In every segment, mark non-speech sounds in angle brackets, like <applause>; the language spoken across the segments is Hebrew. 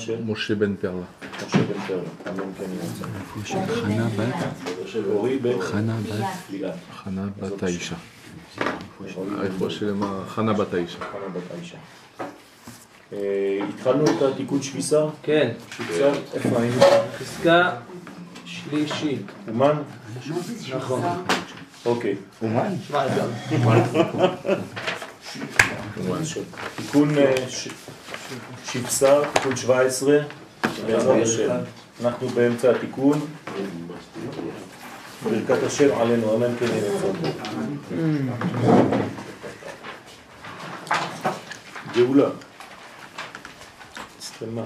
של? משה בן פרלה. משה בן פרלה. אמן כן ירצה. חנה בת, אורי בן חנה בת. חנה בת האישה. איפה שלמה, חנה בת האישה. חנה בת האישה. אה, התחלנו את התיקון שפיסה? כן, שפיסה? איפה היינו? פסקה שלישית. אומן? נכון. אוקיי. אומן? גם. <laughs> תיקון ש- שפסה, תיקון 17, בעזרת השם. אנחנו באמצע התיקון. ברכת השם עלינו, אמן כן יהיה רצון. גאולה. הסתלמה.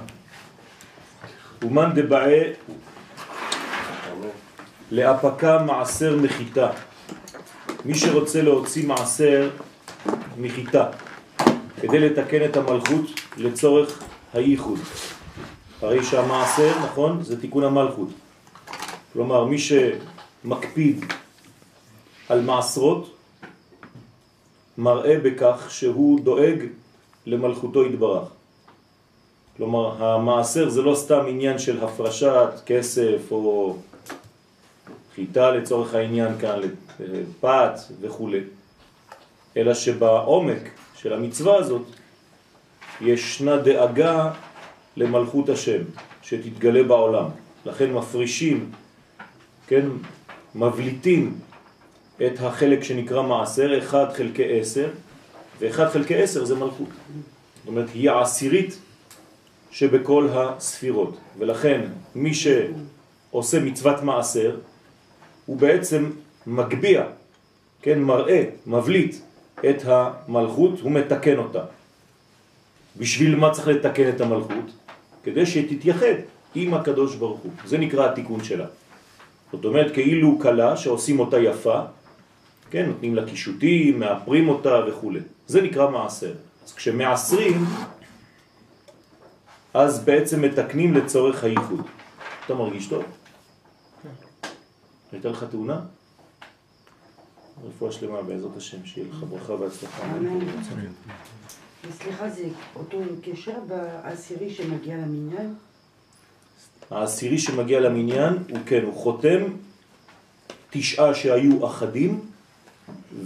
אומן דבעי להפקה מעשר מחיטה. מי שרוצה להוציא מעשר מחיטה כדי לתקן את המלכות לצורך הייחוד. הרי שהמעשר, נכון, זה תיקון המלכות. כלומר, מי שמקפיד על מעשרות, מראה בכך שהוא דואג למלכותו יתברך. כלומר, המעשר זה לא סתם עניין של הפרשת כסף או חיטה לצורך העניין כאן, פת וכו', אלא שבעומק של המצווה הזאת ישנה דאגה למלכות השם שתתגלה בעולם. לכן מפרישים, כן, מבליטים את החלק שנקרא מעשר, 1 חלקי 10, ו-1 חלקי 10 זה מלכות. זאת אומרת, היא העשירית שבכל הספירות. ולכן מי שעושה מצוות מעשר, הוא בעצם מגביע, כן, מראה, מבליט את המלכות, הוא מתקן אותה. בשביל מה צריך לתקן את המלכות? כדי שתתייחד עם הקדוש ברוך הוא. זה נקרא התיקון שלה. זאת אומרת, כאילו קלה שעושים אותה יפה, כן, נותנים לה קישוטים, מאפרים אותה וכו'. זה נקרא מעשר. אז כשמעשרים, אז בעצם מתקנים לצורך הייחוד. אתה מרגיש טוב? הייתה לך תאונה? רפואה שלמה בעזרת השם, שיהיה לך ברכה והצלחה. סליחה, זה אותו קשר בעשירי שמגיע למניין? העשירי שמגיע למניין הוא כן, הוא חותם תשעה שהיו אחדים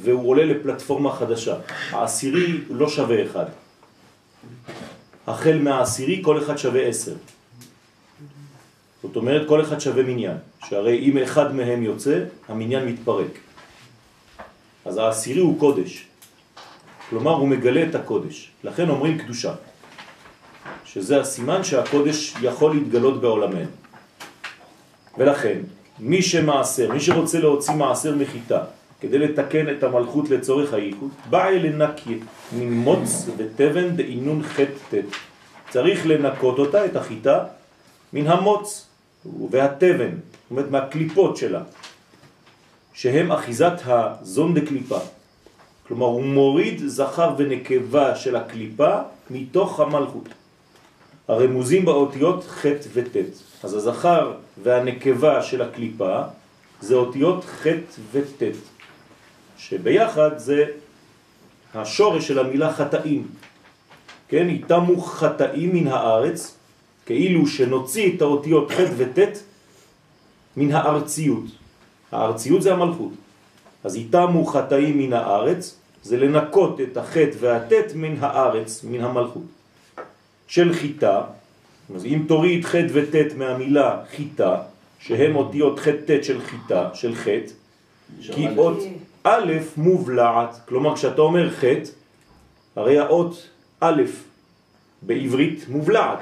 והוא עולה לפלטפורמה חדשה. העשירי לא שווה אחד. החל מהעשירי כל אחד שווה עשר. זאת אומרת כל אחד שווה מניין, שהרי אם אחד מהם יוצא, המניין מתפרק. אז העשירי הוא קודש, כלומר הוא מגלה את הקודש, לכן אומרים קדושה, שזה הסימן שהקודש יכול להתגלות בעולמנו. ולכן, מי שמעשר, מי שרוצה להוציא מעשר מחיטה, כדי לתקן את המלכות לצורך הייחוד, בא אל לנקי ממוץ ותבן דאינון ח' ט'. צריך לנקות אותה, את החיטה, מן המוץ והתבן, זאת אומרת מהקליפות שלה, שהם אחיזת הזון דקליפה. כלומר, הוא מוריד זכר ונקבה של הקליפה מתוך המלכות. הרמוזים באותיות ח' וט'. אז הזכר והנקבה של הקליפה זה אותיות ח' וט', שביחד זה השורש של המילה חטאים. כן, איתמו חטאים מן הארץ, כאילו שנוציא את האותיות ח' וט' מן הארציות. הארציות זה המלכות. אז איתמו חטאים מן הארץ, זה לנקות את החטא והט' מן הארץ, מן המלכות. של חיטה, אז אם תוריד חטא וט' מהמילה חיטה, שהם אותיות חטא של חיטה, של חטא, כי אות א' מובלעת, כלומר כשאתה אומר חטא, הרי האות א' בעברית מובלעת,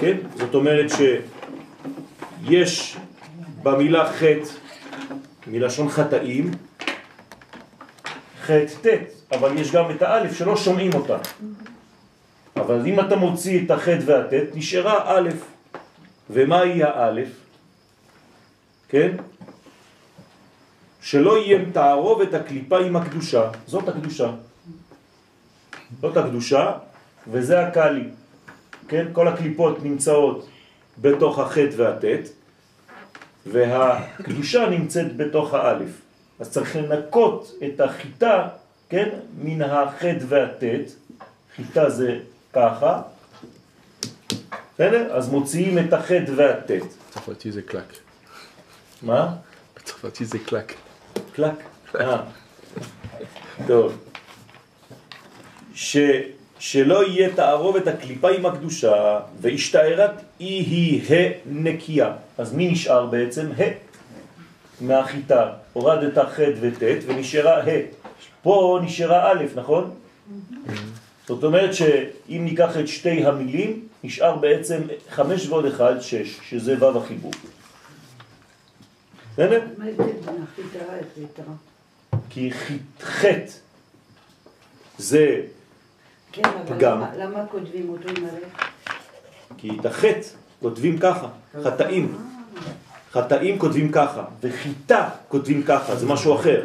כן? זאת אומרת שיש במילה חטא, מלשון חטאים, חטא ט', אבל יש גם את האלף שלא שומעים אותה. אבל אם אתה מוציא את החטא והט', נשארה א', ומה היא האלף? כן? שלא יהיה תערוב את הקליפה עם הקדושה, זאת הקדושה. זאת הקדושה, וזה הקלי. כן? כל הקליפות נמצאות בתוך החטא והט', והקדושה נמצאת בתוך האלף. אז צריך לנקות את החיטה, כן, מן החטא והט', חיטה זה ככה, בסדר? אז מוציאים את החטא והטט. בצרפתי זה קלק. מה? בצרפתי זה קלק. קלק. אה. טוב. ש, שלא יהיה תערובת הקליפה עם הקדושה, והשתערת אי היא הנקייה. אז מי נשאר בעצם? ה. מהחיטה. הורדת ח' וט' ונשארה ה. פה נשארה א', נכון? זאת אומרת שאם ניקח את שתי המילים, נשאר בעצם חמש ועוד אחד, שש, שזה ו' החיבור. בסדר? מה ההבדל בין החיטה לחיטה? כי חטא זה, כן, פגם. למה- למה כותבים אותו עם הלב? כי את החטא כותבים ככה, חטאים. חטאים כותבים ככה, וחיטה כותבים ככה, זה משהו אחר.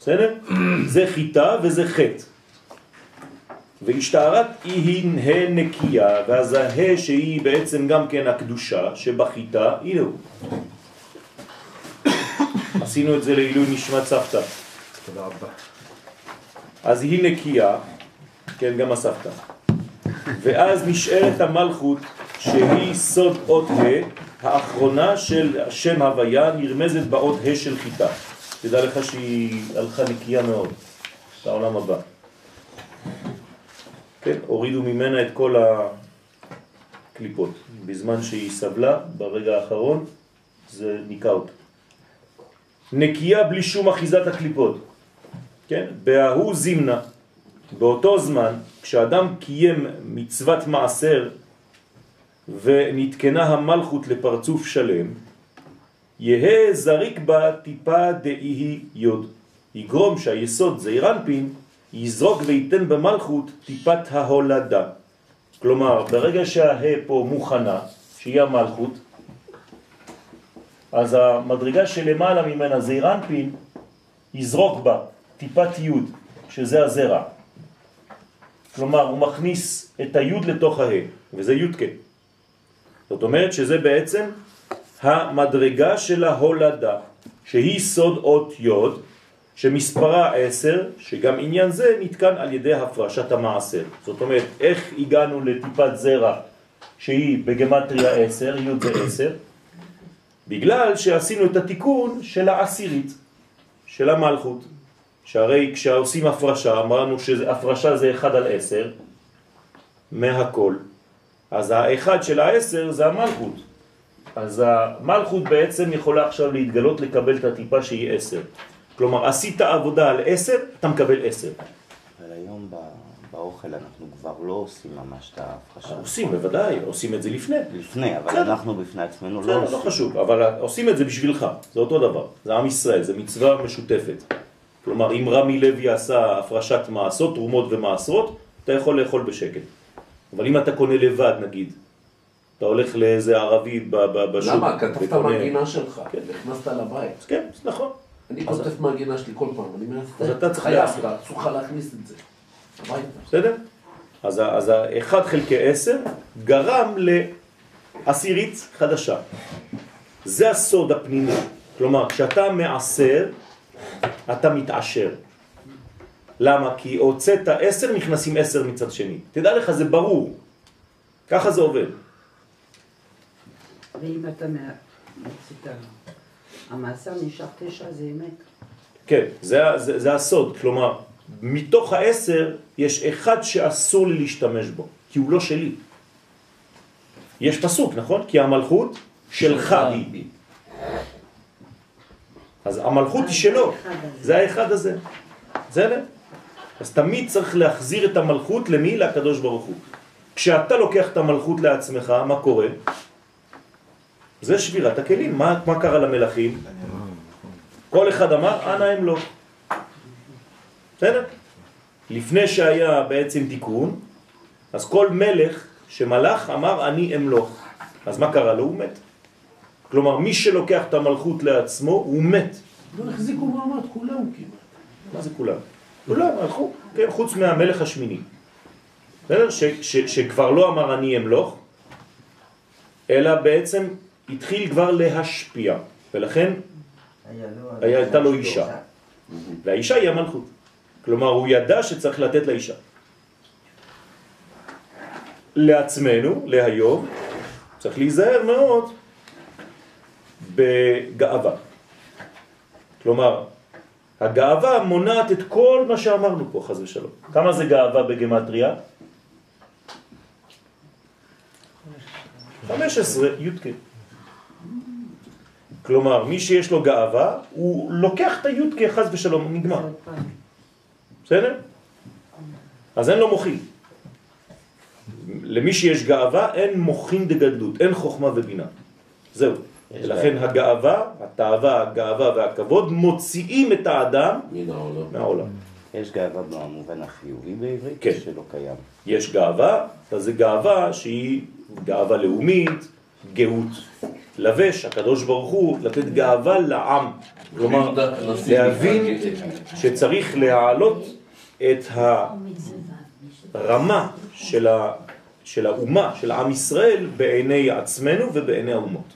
בסדר? זה חיטה וזה חטא. והשתערת היא הנקייה, ואז הה שהיא בעצם גם כן הקדושה שבחיטה, הנה הוא. עשינו את זה לעילוי נשמת סבתא. תודה רבה. אז היא נקייה, כן, גם הסבתא. ואז נשארת המלכות שהיא סוד אות ה', האחרונה של שם הוויה נרמזת באות ה' של חיטה. תדע לך שהיא הלכה נקייה מאוד, לעולם הבא. כן, הורידו ממנה את כל הקליפות. בזמן שהיא סבלה, ברגע האחרון, זה ניקה אותה. נקייה בלי שום אחיזת הקליפות. כן? בהוא זימנה, באותו זמן, כשאדם קיים מצוות מעשר ונתקנה המלכות לפרצוף שלם, יהא זריק בה טיפה דאי יוד. יגרום שהיסוד זעירנפין יזרוק וייתן במלכות טיפת ההולדה. כלומר, ברגע שהה פה מוכנה, שהיא המלכות, אז המדרגה שלמעלה ממנה זעירנפין יזרוק בה טיפת יוד, שזה הזרע. כלומר, הוא מכניס את היוד לתוך הה, וזה יודקה. זאת אומרת שזה בעצם המדרגה של ההולדה, שהיא סוד אות יוד, שמספרה עשר, שגם עניין זה נתקן על ידי הפרשת המעשר. זאת אומרת, איך הגענו לטיפת זרע שהיא בגמטריה עשר, יוד זה עשר? בגלל שעשינו את התיקון של העשירית, של המלכות. שהרי כשעושים הפרשה, אמרנו שהפרשה זה 1 על 10 מהכל. אז האחד של העשר זה המלכות. אז המלכות בעצם יכולה עכשיו להתגלות לקבל את הטיפה שהיא 10. כלומר, עשית עבודה על 10, אתה מקבל 10. אבל היום באוכל אנחנו כבר לא עושים ממש את ההפרשה. עושים, בוודאי, עושים את זה לפני. לפני, אבל בסדר. אנחנו בפני עצמנו לא בסדר, עושים. לא חשוב, אבל עושים את זה בשבילך, זה אותו דבר, זה עם ישראל, זה מצווה משותפת. כלומר, אם רמי לוי עשה הפרשת מעשות, תרומות ומעשרות, אתה יכול לאכול בשקט. אבל אם אתה קונה לבד, נגיד, אתה הולך לאיזה ערבי בשוק, למה? כתבת מהגינה שלך, כן. נכנסת לבית. כן, נכון. אני כותב מהגינה שלי כל פעם, אני אומר, אז אתה צריך חייב. אסור להכניס את זה. בסדר? אז ה-1 חלקי 10 גרם לעשירית חדשה. זה הסוד הפנימי. כלומר, כשאתה מעשר, אתה מתעשר. למה? כי הוצאת 10, נכנסים 10 מצד שני. תדע לך, זה ברור. ככה זה עובד. ואם אתה מה- מוציא את ה- המאסר נשאר תשע, זה אמת. כן, זה, זה, זה הסוד. כלומר, מתוך העשר יש אחד שאסור לי להשתמש בו, כי הוא לא שלי. יש פסוק, נכון? כי המלכות שלך היא. אז המלכות היא שלו, זה האחד הזה. בסדר? אז תמיד צריך להחזיר את המלכות למי? לקדוש ברוך הוא. כשאתה לוקח את המלכות לעצמך, מה קורה? זה שבירת הכלים. מה, מה קרה למלכים? כל אחד אמר, אנא אמלוך. בסדר? לפני שהיה בעצם תיקון, אז כל מלך שמלך אמר, אני אמלוך. אז מה קרה לו? הוא מת. כלומר, מי שלוקח את המלכות לעצמו, הוא מת. לא החזיקו מעמד, כולם כמעט. מה זה כולם? כולם הלכו, כן, חוץ מהמלך השמיני. בסדר? שכבר לא אמר אני אמלוך, אלא בעצם התחיל כבר להשפיע, ולכן הייתה לו אישה. והאישה היא המלכות. כלומר, הוא ידע שצריך לתת לאישה. לעצמנו, להיום, צריך להיזהר מאוד בגאווה. כלומר, הגאווה מונעת את כל מה שאמרנו פה, חז ושלום. כמה זה גאווה בגמטריה? 15 י"ק. כלומר, מי שיש לו גאווה, הוא לוקח את הי"ק חז ושלום, נגמר. בסדר? אז אין לו מוחין. למי שיש גאווה, אין מוחין דגדלות, אין חוכמה ובינה. זהו. לכן הגאווה, התאווה, הגאווה והכבוד מוציאים את האדם. מהעולם. יש גאווה במובן החיובי בעברית, כן. שלא קיים. יש גאווה, אז זה גאווה שהיא גאווה לאומית, גאות לבש, הקדוש ברוך הוא, לתת גאווה לעם. כלומר, להבין שצריך להעלות את הרמה של, ה, של האומה, של עם ישראל, בעיני עצמנו ובעיני האומות.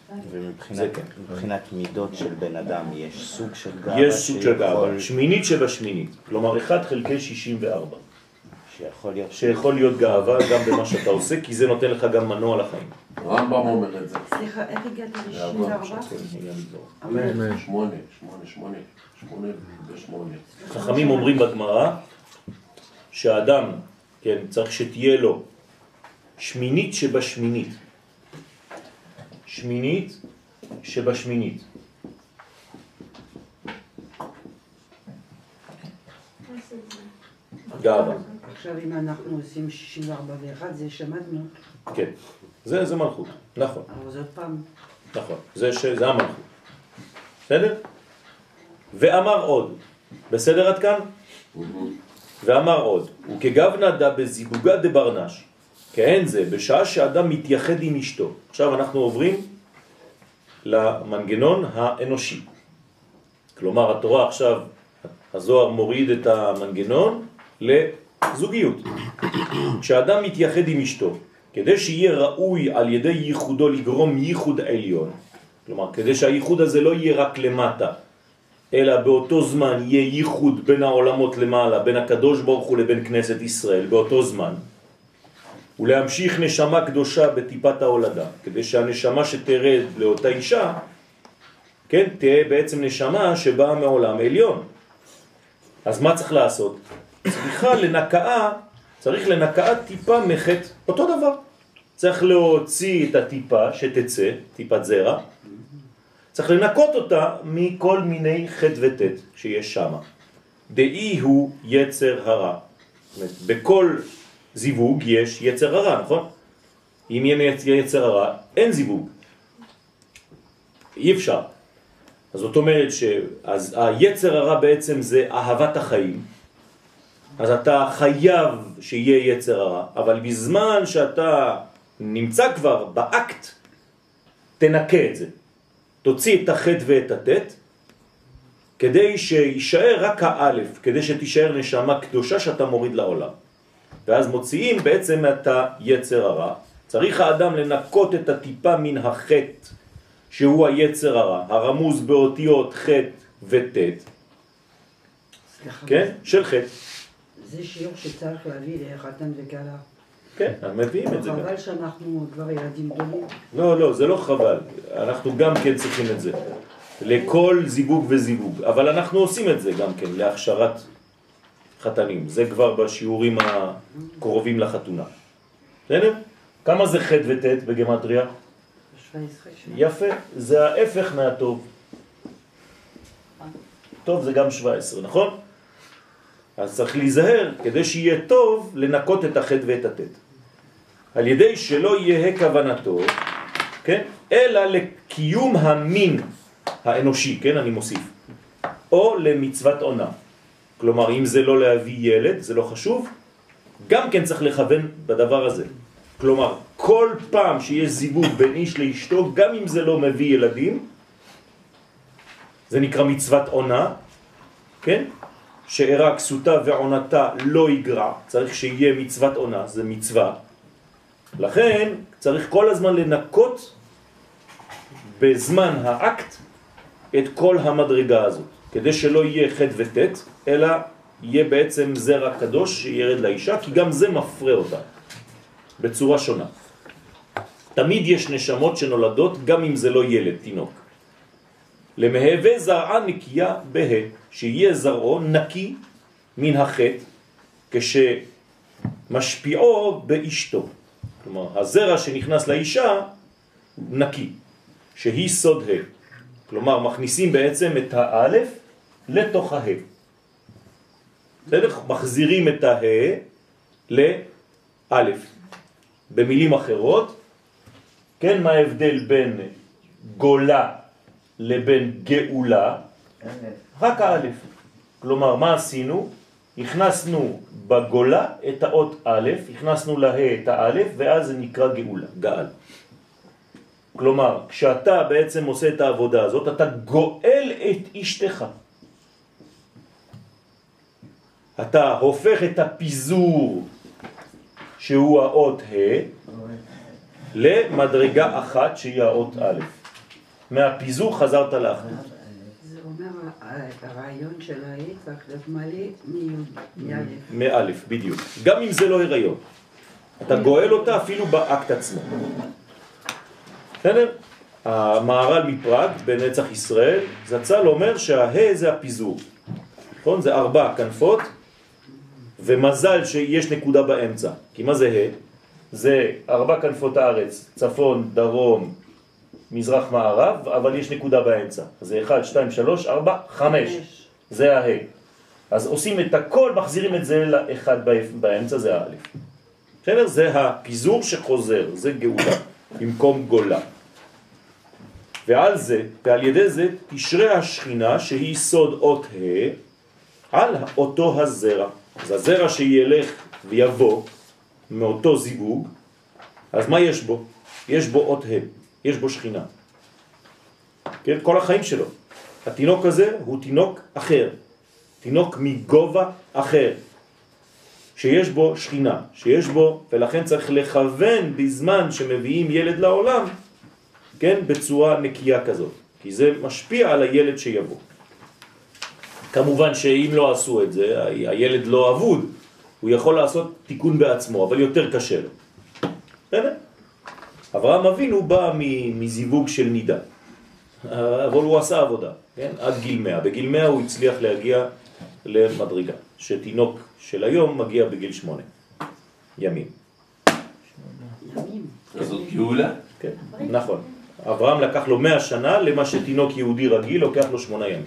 זה ומבחינת כן. מידות של בן אדם, יש סוג של גאווה יש סוג של גאווה, שמינית שבשמינית, כלומר 1 חלקי 64, שיכול להיות שיכול להיות גאווה גם במה שאתה עושה, כי זה נותן לך גם מנוע לחיים. הרמב"ם אומר את זה. סליחה, איך הגעת גאווה, ל-64? שמונה, שמונה, שמונה, שמונה ושמונה. חכמים אומרים בגמרא שהאדם, כן, צריך שתהיה לו שמינית שבשמינית. שמינית שבשמינית. גאווה, עכשיו אם אנחנו עושים 64 ו-1 זה שמדנו, כן. זה, זה מלכות, נכון, אבל זה עוד פעם, נכון. זה, ש... זה המלכות. בסדר? ואמר עוד, בסדר עד כאן? ואמר עוד, וכגוונה דה בזיגוגה דברנש, כן זה, בשעה שאדם מתייחד עם אשתו. עכשיו אנחנו עוברים למנגנון האנושי. כלומר, התורה עכשיו, הזוהר מוריד את המנגנון לזוגיות. כשאדם מתייחד עם אשתו, כדי שיהיה ראוי על ידי ייחודו לגרום ייחוד עליון, כלומר, כדי שהייחוד הזה לא יהיה רק למטה, אלא באותו זמן יהיה ייחוד בין העולמות למעלה, בין הקדוש ברוך הוא לבין כנסת ישראל, באותו זמן, ולהמשיך נשמה קדושה בטיפת ההולדה, כדי שהנשמה שתרד לאותה אישה, כן, תהיה בעצם נשמה שבאה מעולם עליון. אז מה צריך לעשות? צריכה לנקעה, צריך לנקעה טיפה מחטא, אותו דבר. צריך להוציא את הטיפה שתצא, טיפת זרע, צריך לנקות אותה מכל מיני חטא וטט שיש שם. דאי הוא יצר הרע. בכל זיווג יש יצר הרע, נכון? אם יהיה יצר הרע, אין זיווג. אי אפשר. אז זאת אומרת שהיצר הרע בעצם זה אהבת החיים. אז אתה חייב שיהיה יצר הרע, אבל בזמן שאתה נמצא כבר באקט, תנקה את זה. תוציא את החטא ואת הטט, כדי שישאר רק האלף, כדי שתישאר נשמה קדושה שאתה מוריד לעולם. ואז מוציאים בעצם את היצר הרע. צריך האדם לנקות את הטיפה מן החטא, שהוא היצר הרע, הרמוז באותיות חטא וטט, כן? של חטא. זה שיעור שצריך להביא לחתן וכלה. כן, מביאים את זה. חבל שאנחנו כבר ילדים גדולים. לא, לא, זה לא חבל. אנחנו גם כן צריכים את זה. לכל זיווג וזיווג. אבל אנחנו עושים את זה גם כן, להכשרת חתנים. זה כבר בשיעורים הקרובים לחתונה. בסדר? כמה זה חטא וטט בגמטריה? 17 שנה. יפה, זה ההפך מהטוב. טוב זה גם 17, נכון? אז צריך להיזהר, כדי שיהיה טוב, לנקות את החטא ואת הטט. על ידי שלא יהיה כוונתו, כן? אלא לקיום המין האנושי, כן? אני מוסיף. או למצוות עונה. כלומר, אם זה לא להביא ילד, זה לא חשוב, גם כן צריך לכוון בדבר הזה. כלומר, כל פעם שיש זיווג בין איש לאשתו, גם אם זה לא מביא ילדים, זה נקרא מצוות עונה, כן? שאירה כסותה ועונתה לא יגרע, צריך שיהיה מצוות עונה, זה מצווה. לכן צריך כל הזמן לנקות בזמן האקט את כל המדרגה הזאת, כדי שלא יהיה חטא וטט, אלא יהיה בעצם זרע קדוש שירד לאישה, כי גם זה מפרה אותה. בצורה שונה. תמיד יש נשמות שנולדות גם אם זה לא ילד, תינוק. למהווה זרעה נקייה בה, שיהיה זרעו נקי מן החטא כשמשפיעו באשתו. כלומר, הזרע שנכנס לאישה נקי, שהיא סוד ה'. כלומר, מכניסים בעצם את האלף לתוך הה. בסדר? מחזירים את הה לאלף. במילים אחרות, כן, מה ההבדל בין גולה לבין גאולה? רק האלף. כלומר, מה עשינו? הכנסנו בגולה את האות א', הכנסנו לה את האלף, ואז זה נקרא גאולה, גאל. כלומר, כשאתה בעצם עושה את העבודה הזאת, אתה גואל את אשתך. אתה הופך את הפיזור שהוא האות ה' למדרגה אחת שהיא האות א'. מהפיזור חזרת לאחדות. זה אומר, הרעיון של להיות מלא מאלף. מאלף, בדיוק. גם אם זה לא הריון. אתה גואל אותה אפילו באקט עצמו. בסדר? המערל מפראג בנצח ישראל, זצ"ל אומר שהה זה הפיזור. נכון? זה ארבע כנפות, ומזל שיש נקודה באמצע. כי מה זה ה'? זה ארבע כנפות הארץ, צפון, דרום, מזרח מערב, אבל יש נקודה באמצע. זה 1, 2, 3, 4, 5. זה הה. אז עושים את הכל, מחזירים את זה לאחד באמצע, זה האלף. בסדר? זה הפיזור שחוזר, זה גאולה, במקום גולה. ועל זה, ועל ידי זה, תשרה השכינה שהיא סוד אות ה' על אותו הזרע. אז הזרע שילך ויבוא מאותו זיווג, אז מה יש בו? יש בו אות ה', יש בו שכינה. כן? כל החיים שלו. התינוק הזה הוא תינוק אחר, תינוק מגובה אחר, שיש בו שכינה, שיש בו, ולכן צריך לכוון בזמן שמביאים ילד לעולם, כן, בצורה נקייה כזאת, כי זה משפיע על הילד שיבוא. כמובן שאם לא עשו את זה, הילד לא אבוד, הוא יכול לעשות תיקון בעצמו, אבל יותר קשה לו. בסדר? אברהם אבינו בא מזיווג של נידה, אבל הוא עשה עבודה, כן? עד גיל 100. בגיל 100 הוא הצליח להגיע למדרגה, שתינוק של היום מגיע בגיל 8 ימים. ימים. זאת גאולה? כן, נכון. אברהם לקח לו 100 שנה למה שתינוק יהודי רגיל לוקח לו 8 ימים.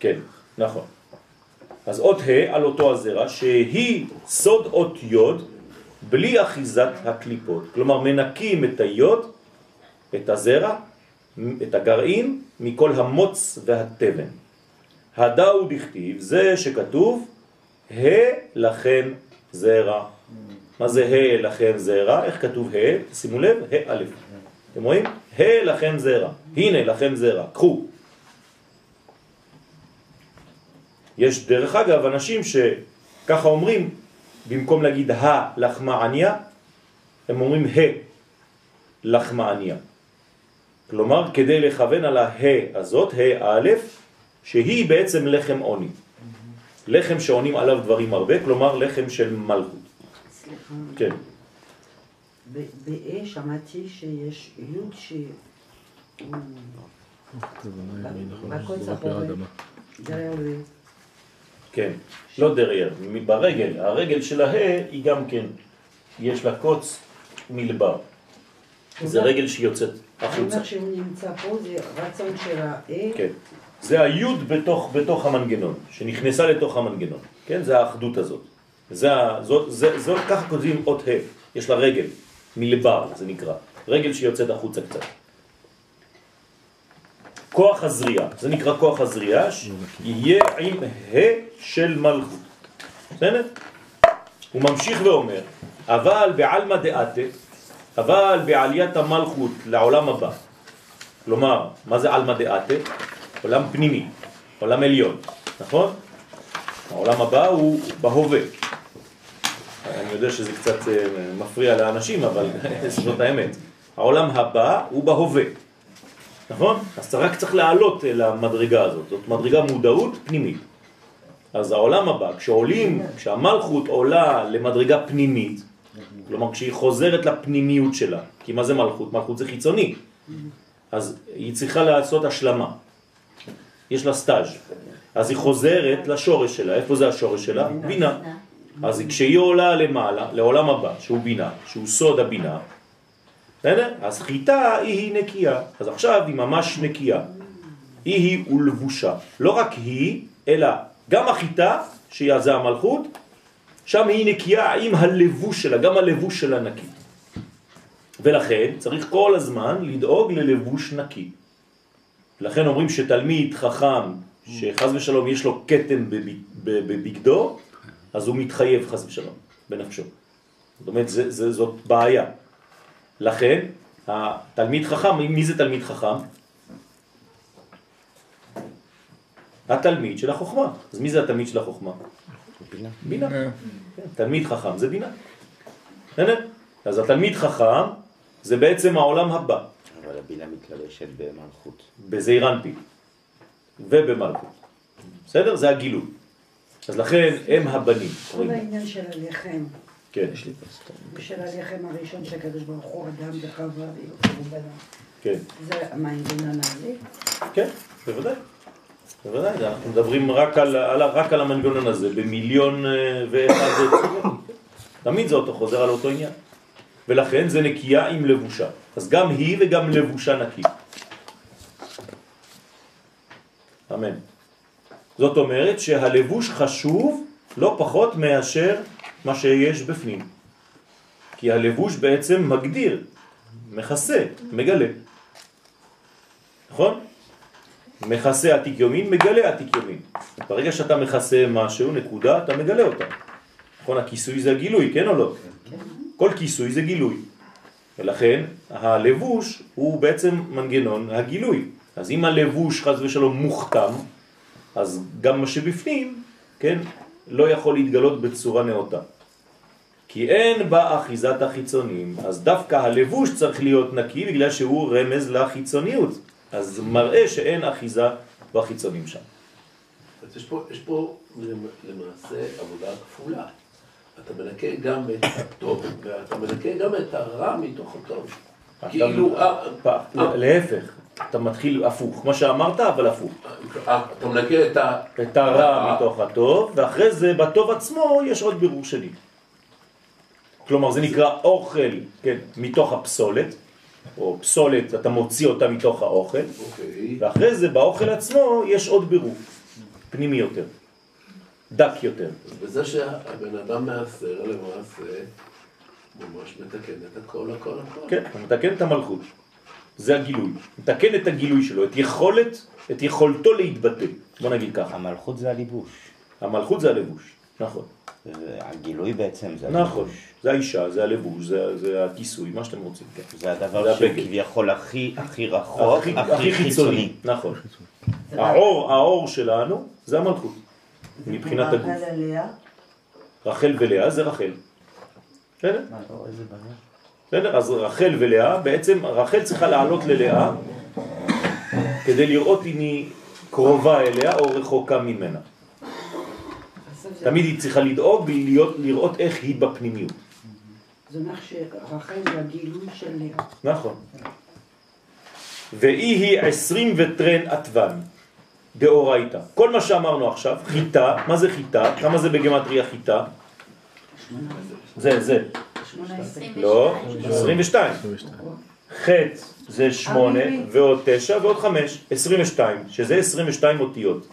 כן, נכון. אז אות ה' על אותו הזרע שהיא סוד אות יוד בלי אחיזת הקליפות. כלומר מנקים את היוד, את הזרע, את הגרעין, מכל המוץ והטבן. הדאו דכתיב, זה שכתוב, ה' לכם זרע. מה זה ה' לכם זרע? איך כתוב ה'? שימו לב, ה' א'. אתם רואים? ה' לכם זרע. הנה לכם זרע. קחו. יש דרך אגב אנשים שככה אומרים, במקום להגיד ה לחמה עניה, הם אומרים ה לחמה עניה. כלומר, כדי לכוון על ה הזאת, ה א', שהיא בעצם לחם עוני. לחם שעונים עליו דברים הרבה, כלומר לחם של מלכות. סליחה. כן. ב-A שמעתי שיש יוד שהוא... בקוץ. דריה עולה. כן, לא דרייר, ברגל, הרגל של הה היא גם כן, יש לה קוץ מלבר. זה רגל שיוצאת אני החוצה. אומר שהוא נמצא פה, זה רצון של ה-A. כן. זה היוד בתוך, בתוך המנגנון, שנכנסה לתוך המנגנון. כן, זה האחדות הזאת. זה, ה- זאת, זה, זאת, ככה כותבים אות ה', יש לה רגל, מלבר זה נקרא, רגל שיוצאת החוצה קצת. כוח הזריעה, זה נקרא כוח הזריעה, שיהיה עם ה' של מלכות. בסדר? הוא ממשיך ואומר, אבל בעלמא דעתה, אבל בעליית המלכות לעולם הבא, כלומר, מה זה עלמא דעתה? עולם פנימי, עולם עליון, נכון? העולם הבא הוא בהווה. יודע שזה קצת אה, מפריע לאנשים, אבל <laughs> זאת האמת. העולם הבא הוא בהווה, נכון? אז רק צריך לעלות אל המדרגה הזאת, זאת מדרגה מודעות פנימית. אז העולם הבא, כשעולים, כשהמלכות עולה למדרגה פנימית, כלומר כשהיא חוזרת לפנימיות שלה, כי מה זה מלכות? מלכות זה חיצוני, אז היא צריכה לעשות השלמה, יש לה סטאז', אז היא חוזרת לשורש שלה, איפה זה השורש שלה? בינה. אז כשהיא עולה למעלה, לעולם הבא, שהוא בינה, שהוא סוד הבינה, בסדר? אז חיטה היא, היא נקייה, אז עכשיו היא ממש נקייה. היא היא ולבושה. לא רק היא, אלא גם החיטה, שהיא זה המלכות, שם היא נקייה עם הלבוש שלה, גם הלבוש שלה נקי. ולכן צריך כל הזמן לדאוג ללבוש נקי. לכן אומרים שתלמיד חכם, שחז ושלום יש לו קטן בבגדו, אז הוא מתחייב חז ושלום בנפשו. זאת אומרת, זה, זה, זאת בעיה. לכן, התלמיד חכם, מי זה תלמיד חכם? התלמיד של החוכמה. אז מי זה התלמיד של החוכמה? בינה. בינה. כן, תלמיד חכם זה בינה. אז התלמיד חכם זה בעצם העולם הבא. אבל הבינה מתלבשת במלכות. בזעיר אנפין ובמלכות. בסדר? זה הגילוי. אז לכן הם הבנים. כל העניין של הלחם. כן. של הלחם הראשון שהקדוש ברוך הוא אדם וחווה בדם. כן. זה המנגנון הזה? כן, בוודאי. בוודאי, אנחנו מדברים רק על, על, רק על המנגנון הזה, במיליון אה, ואחד <coughs> צורות. תמיד זה אותו חוזר על אותו עניין. ולכן זה נקייה עם לבושה. אז גם היא וגם לבושה נקי. אמן. זאת אומרת שהלבוש חשוב לא פחות מאשר מה שיש בפנים. כי הלבוש בעצם מגדיר, מכסה, מגלה. נכון? מכסה עתיק יומין, מגלה עתיק יומין. ברגע שאתה מכסה משהו, נקודה, אתה מגלה אותה. נכון? הכיסוי זה הגילוי, כן או לא? כן. כל כיסוי זה גילוי. ולכן הלבוש הוא בעצם מנגנון הגילוי. אז אם הלבוש חז ושלום מוכתם, אז גם מה שבפנים, כן, לא יכול להתגלות בצורה נאותה. כי אין בה אחיזת החיצונים, אז דווקא הלבוש צריך להיות נקי בגלל שהוא רמז לחיצוניות. אז מראה שאין אחיזה בחיצונים שם. אז יש פה, יש פה למעשה עבודה כפולה. אתה מנקה גם את הטוב, ואתה מנקה גם את הרע מתוך הטוב. כאילו... אה, אה, להפך, אתה מתחיל הפוך, מה שאמרת, אבל הפוך. אה, אתה מנקה את ה... את הרע מתוך הטוב, ואחרי זה בטוב עצמו יש עוד בירור שני. כלומר, זה נקרא אוכל, כן, מתוך הפסולת, או פסולת, אתה מוציא אותה מתוך האוכל, אוקיי. ואחרי זה באוכל עצמו יש עוד בירור, פנימי יותר, דק יותר. וזה שהבן אדם מעשר למעשה, ממש מתקן את הכל, הכל, הכל. כן, הוא מתקן את המלכות. זה הגילוי. מתקן את הגילוי שלו, את יכולת, את יכולתו להתבטא. בוא נגיד ככה. המלכות זה הליבוש. המלכות זה הלבוש, נכון. הגילוי בעצם זה נכון, הלבוש. זה האישה, זה הלבוש, זה, זה הכיסוי, מה שאתם רוצים. כן. זה הדבר שכביכול הכי, הכי רחוק, הכי, הכי, הכי חיצוני. חיצוני. נכון. האור, האור שלנו זה המלכות, מבחינת הגוף. רחל ולאה זה רחל. בסדר? בסדר? אז רחל ולאה, בעצם רחל צריכה לעלות ללאה כדי לראות אם היא קרובה אליה או רחוקה ממנה. תמיד היא צריכה לדאוג לראות איך היא בפנימיות. זה אומר שרחל זה הגילוי של לאה. נכון. ואי היא עשרים וטרן עטוון, דאורייתא. כל מה שאמרנו עכשיו, חיטה, מה זה חיטה? כמה זה בגמטריה חיטה? זה, זה. לא, 22. ח' זה 8 ועוד 9 ועוד 5, 22, שזה 22 אותיות.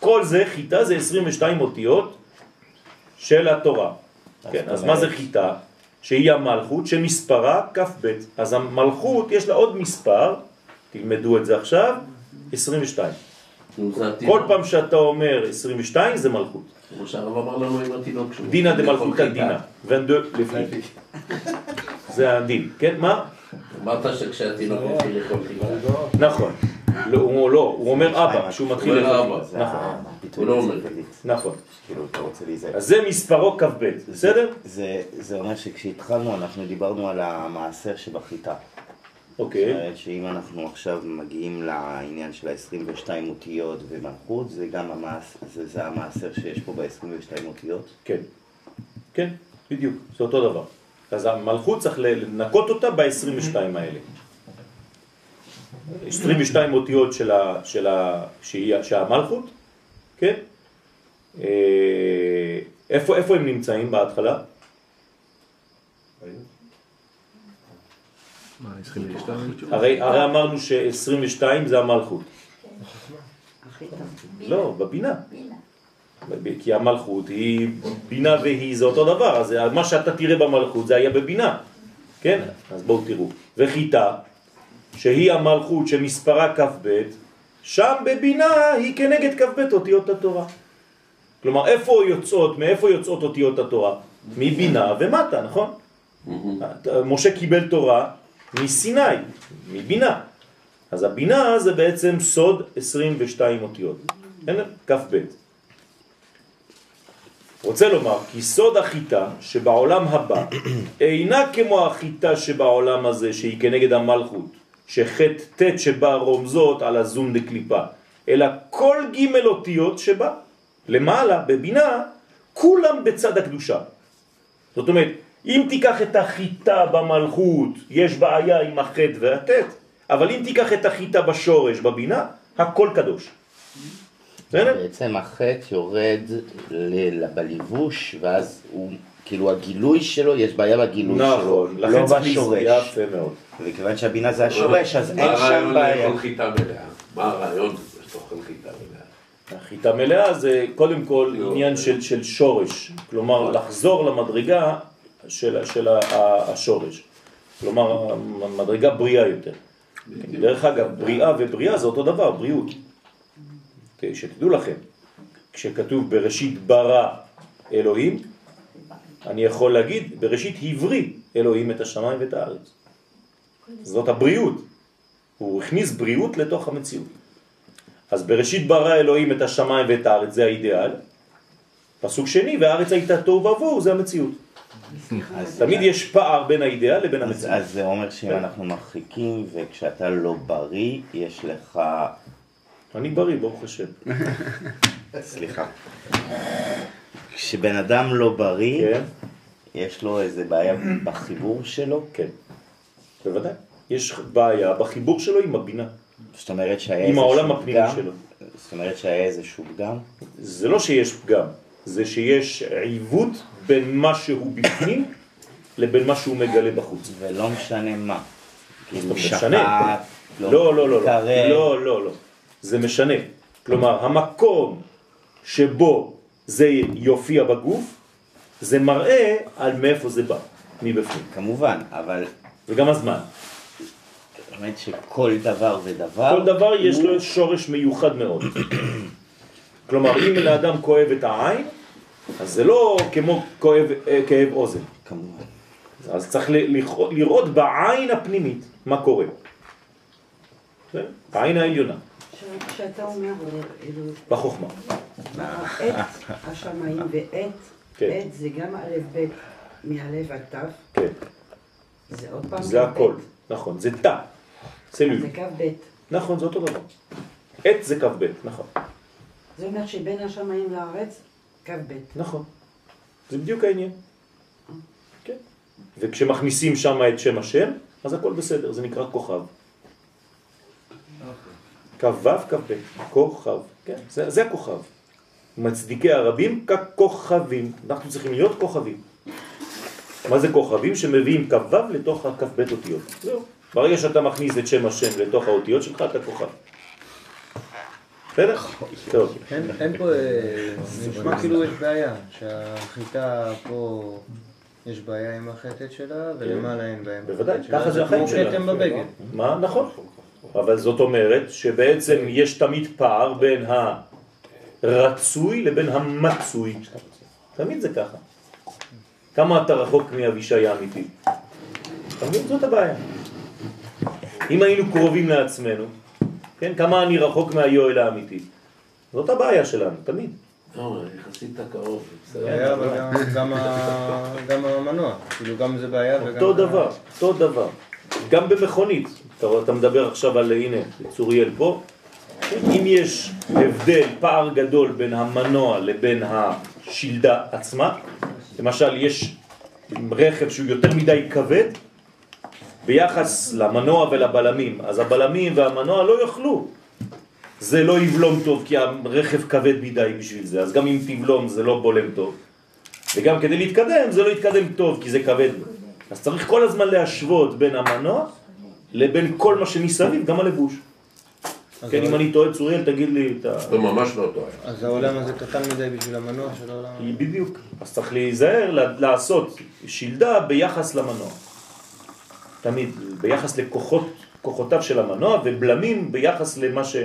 כל זה, חיטה זה 22 אותיות של התורה. כן, אז מה זה חיטה? שהיא המלכות שמספרה כ"ב. אז המלכות יש לה עוד מספר, תלמדו את זה עכשיו, 22. כל פעם שאתה אומר 22 זה מלכות. כמו שהרב אמר לנו עם התינוק שלו. דינא דמלכותא דינא, ונדו לפי. זה הדין, כן? מה? אמרת שכשהתינוק מתחיל לאכול חיטה. נכון. לא, הוא לא, הוא אומר אבא, כשהוא מתחיל לאכול. נכון. הוא לא אומר. נכון. כאילו, אתה רוצה להיזהר. אז זה מספרו כ"ב, בסדר? זה אומר שכשהתחלנו אנחנו דיברנו על המעשר שבחיטה. אוקיי. זאת אומרת שאם אנחנו עכשיו מגיעים לעניין של ה-22 אותיות ומלכות, זה גם המעש, זה, זה המעשר שיש פה ב-22 אותיות? כן, כן, בדיוק, זה אותו דבר. אז המלכות צריך לנקות אותה ב-22 האלה. 22 אותיות של, ה, של, ה, שהיא, שהמלכות, כן? אה, איפה, איפה הם נמצאים בהתחלה? מה, 22? הרי, אמרנו ש-22 זה המלכות. לא, בבינה. כי המלכות היא בינה והיא זה אותו דבר, אז מה שאתה תראה במלכות זה היה בבינה, כן? אז בואו תראו. וחיטה, שהיא המלכות שמספרה כ"ב, שם בבינה היא כנגד כ"ב אותיות התורה. כלומר, איפה יוצאות, מאיפה יוצאות אותיות התורה? מבינה ומטה, נכון? משה קיבל תורה מסיני, מבינה. אז הבינה זה בעצם סוד 22 אותיות, כן? כ"ב. רוצה לומר כי סוד החיטה שבעולם הבא <clears throat> אינה כמו החיטה שבעולם הזה שהיא כנגד המלכות שחטא ט' שבה רומזות על הזום דקליפה אלא כל ג' אותיות שבה למעלה בבינה כולם בצד הקדושה זאת אומרת אם תיקח את החיטה במלכות יש בעיה עם החטא והט' אבל אם תיקח את החיטה בשורש בבינה הכל קדוש? בעצם החטא יורד בלבוש, ואז הוא, כאילו הגילוי שלו, יש בעיה בגילוי שלו, נכון, לא לכן צריך בשורש. יפה מאוד. וכיוון שהבינה זה השורש, אז מה אין שם הרעיון בעיה. לאכול חיטה מלאה? מה הרעיון לאכול חיטה מלאה? החיטה מלאה זה קודם כל לא. עניין של, של שורש, כלומר לחזור למדרגה של, של השורש, כלומר מדרגה בריאה יותר. דרך אגב, בריאה ובריאה זה אותו דבר, בריאות. ת- שתדעו לכם, כשכתוב בראשית ברא אלוהים, אני יכול להגיד בראשית הבריא אלוהים את השמיים ואת הארץ. זאת הבריאות. הוא הכניס בריאות לתוך המציאות. אז בראשית ברא אלוהים את השמיים ואת הארץ, זה האידאל. פסוק שני, והארץ הייתה תוהו ובוהו, זה המציאות. אז- תמיד יש פער בין האידאל לבין המציאות. אז זה אומר שאם אנחנו מרחיקים וכשאתה לא בריא, יש לך... אני בריא, ברוך השם. סליחה. כשבן אדם לא בריא, כן, יש לו איזה בעיה בחיבור שלו, כן. בוודאי. יש בעיה בחיבור שלו עם הבינה, זאת אומרת שהיה עם איזשהו העולם הפנימי פגם, שלו. זאת אומרת שהיה איזשהו פגם, זה לא שיש פגם, זה שיש עיוות בין מה שהוא בפנים לבין מה שהוא מגלה בחוץ. ולא משנה מה. כאילו. שפעת, לא, לא, לא, לא, מקרב. לא, לא, לא. זה משנה. כלומר, המקום שבו זה יופיע בגוף, זה מראה על מאיפה זה בא, מבפנים. כמובן, אבל וגם הזמן. אומרת שכל דבר ודבר, כל דבר יש לו שורש מיוחד מאוד. <clears throat> כלומר, אם לאדם כואב את העין, אז זה לא כמו כואב, אה, כאב אוזן. כמובן. אז צריך ל- לראות- לראות בעין הפנימית מה קורה. כן? בעין העליונה, כשאתה אומר, כאילו, בחוכמה. עת השמיים ועת, כן. עת זה גם א' ב' מאלף עד ת', כן, זה עוד פעם זה כ"ב. הכל. נכון, זה תא. זה כ"ב. נכון, זה אותו דבר. עת זה כ"ב, נכון. זה אומר שבין השמיים לארץ, כ"ב. נכון. זה בדיוק העניין. כן. וכשמכניסים שם את שם השם, אז הכל בסדר, זה נקרא כוכב. כ"ו, כ"ב, כוכב, כן, זה, זה הכוכב. מצדיקי הרבים ככוכבים, אנחנו צריכים להיות כוכבים. מה זה כוכבים? שמביאים כ"ו לתוך הכ"ב אותיות. זהו. ברגע שאתה מכניס את שם השם לתוך האותיות שלך, אתה כוכב. בסדר? טוב. אין פה, אה, זה נשמע כאילו יש בעיה, שהחיטה פה יש בעיה עם החטא שלה, ולמעלה אין בעיה עם בוודאי, שלה. ככה זה החיים כמו שלנו. כתם בבגד. מה? נכון. אבל זאת אומרת שבעצם יש תמיד פער בין הרצוי לבין המצוי. תמיד זה ככה. כמה אתה רחוק מאבישי האמיתי? זאת הבעיה. אם היינו קרובים לעצמנו, כן? כמה אני רחוק מהיואל האמיתי? זאת הבעיה שלנו, תמיד. לא, יחסית אתה קרוב, בסדר. בעיה, אבל גם- גם ה- גם המנוע, כאילו גם זה בעיה וגם... אותו דבר, אותו דבר. גם במכונית. אתה, אתה מדבר עכשיו על, הנה, צוריאל פה, אם יש הבדל, פער גדול בין המנוע לבין השלדה עצמה, למשל יש רכב שהוא יותר מדי כבד ביחס למנוע ולבלמים, אז הבלמים והמנוע לא יוכלו. זה לא יבלום טוב כי הרכב כבד מדי בשביל זה, אז גם אם תבלום זה לא בולם טוב. וגם כדי להתקדם זה לא יתקדם טוב כי זה כבד. אז צריך כל הזמן להשוות בין המנוע לבין כל מה שמסביב, גם הלבוש. כן, אם אני טועה צוריאל, תגיד לי את ה... אתה ממש לא טועה. אז העולם הזה קטן מדי בשביל המנוע של העולם. בדיוק. אז צריך להיזהר לעשות שלדה ביחס למנוע. תמיד, ביחס לכוחות, כוחותיו של המנוע, ובלמים ביחס למה ש...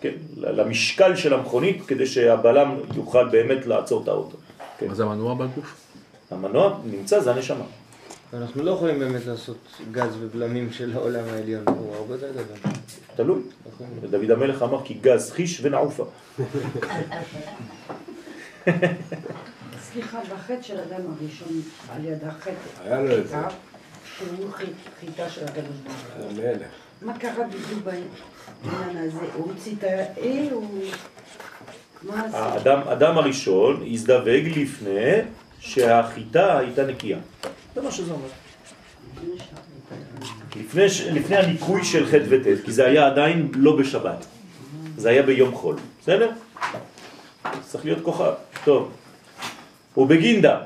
כן, למשקל של המכונית, כדי שהבלם יוכל באמת לעצור את האוטו. כן. זה המנוע בגוף? המנוע נמצא, זה הנשמה. אנחנו לא יכולים באמת לעשות גז ובלמים של העולם העליון, הוא הרבה יותר גדול. תלוי. נכון? דוד המלך אמר כי גז חיש ונעופה. <laughs> סליחה, בחטא של אדם הראשון על יד החטא, היה לו את זה. שהוא חי- חיטה של הקדוש ברוך הוא. המלך. מה קרה בדיוק בעניין הזה? הוא הוציא את האל, הוא... מה? האדם אדם הראשון הזדווג לפני שהחיטה הייתה נקייה. זה מה שזה אומר. לפני, לפני הניקוי של ח' וט', כי זה היה עדיין לא בשבת, זה היה ביום חול, בסדר? צריך להיות כוכב, טוב. ובגינדה,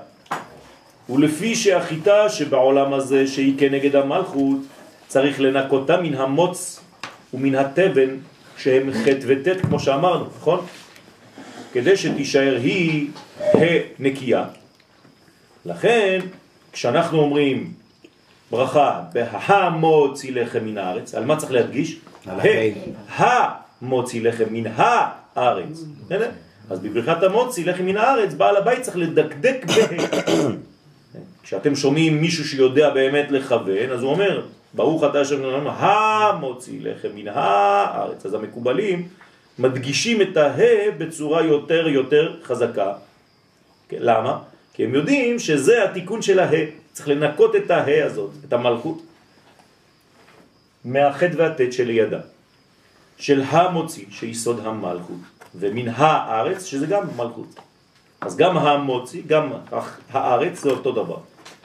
ולפי שהחיטה שבעולם הזה שהיא כנגד המלכות, צריך לנקותה מן המוץ ומן התבן שהם ח' וט' כמו שאמרנו, נכון? כדי שתישאר היא הנקייה. לכן, כשאנחנו אומרים ברכה, בהמוציא לחם מן הארץ, על מה צריך להדגיש? המוציא לחם מן הארץ. בסדר? אז בברכת המוציא לחם מן הארץ, בעל הבית צריך לדקדק בה. <coughs> כשאתם שומעים מישהו שיודע באמת לכוון, אז הוא אומר, ברוך אתה השם אלוהינו, המוציא לחם מן הארץ. אז המקובלים מדגישים את הה בצורה יותר יותר חזקה. למה? כי הם יודעים שזה התיקון של הה. צריך לנקות את הה הזאת, את המלכות, מהחטא והטט שלידה. של המוציא, שיסוד המלכות, ומן הארץ, שזה גם מלכות. אז גם המוציא, גם הארץ, זה אותו דבר.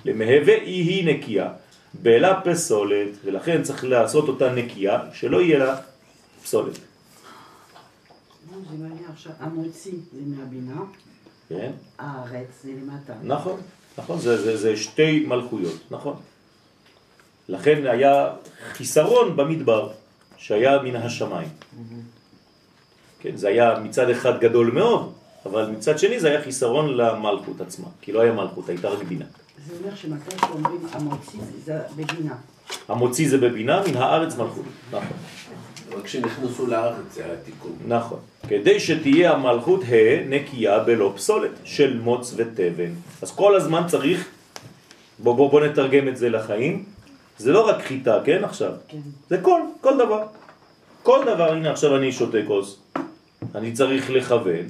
למהווה היא היא נקייה, בלה פסולת, ולכן צריך לעשות אותה נקייה, שלא יהיה לה פסולת. המוציא זה מהבינה, כן? הארץ זה למטה. נכון, נכון, זה, זה, זה שתי מלכויות, נכון. לכן היה חיסרון במדבר, שהיה מן השמיים. כן, זה היה מצד אחד גדול מאוד, אבל מצד שני זה היה חיסרון למלכות עצמה, כי לא היה מלכות, הייתה רק בינה. זה אומר שמתי שאומרים המוציא זה בבינה. המוציא זה בבינה, מן הארץ מלכות. נכון, אבל כשנכנסו לארץ זה היה תיקון. נכון. כדי שתהיה המלכות ה' נקייה בלא פסולת של מוץ ותבן. אז כל הזמן צריך, בוא, בוא, בוא נתרגם את זה לחיים, זה לא רק חיטה, כן עכשיו? כן. זה כל, כל דבר. כל דבר, הנה עכשיו אני שותה כוס, אני צריך לכוון,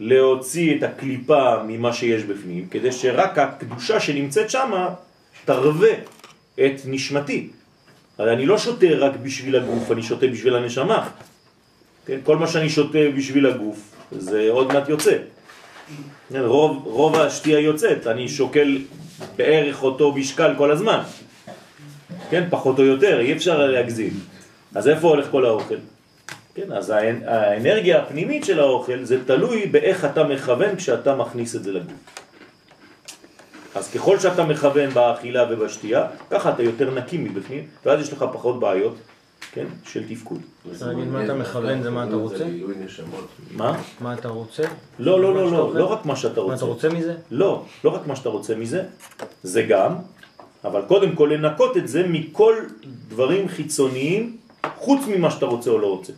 להוציא את הקליפה ממה שיש בפנים, כדי שרק הקדושה שנמצאת שם תרווה את נשמתי. הרי אני לא שותה רק בשביל הגוף, אני שותה בשביל הנשמה. כן, כל מה שאני שותה בשביל הגוף, זה עוד מעט יוצא. כן, רוב, רוב השתייה יוצאת, אני שוקל בערך אותו משקל כל הזמן. כן, פחות או יותר, אי אפשר להגזים. אז איפה הולך כל האוכל? כן, אז האנ- האנרגיה הפנימית של האוכל זה תלוי באיך אתה מכוון כשאתה מכניס את זה לגוף. אז ככל שאתה מכוון באכילה ובשתייה, ככה אתה יותר נקי מבפנים, ואז יש לך פחות בעיות, כן, של תפקוד. רוצה להגיד מה אתה מכוון זה מה אתה רוצה? מה? מה אתה רוצה? לא, לא, מה לא, לא? לא רק מה שאתה מה רוצה. אתה רוצה מזה? לא, לא רק מה שאתה רוצה מזה, זה גם, אבל קודם כל לנקות את זה מכל דברים חיצוניים, חוץ ממה שאתה רוצה או לא רוצה.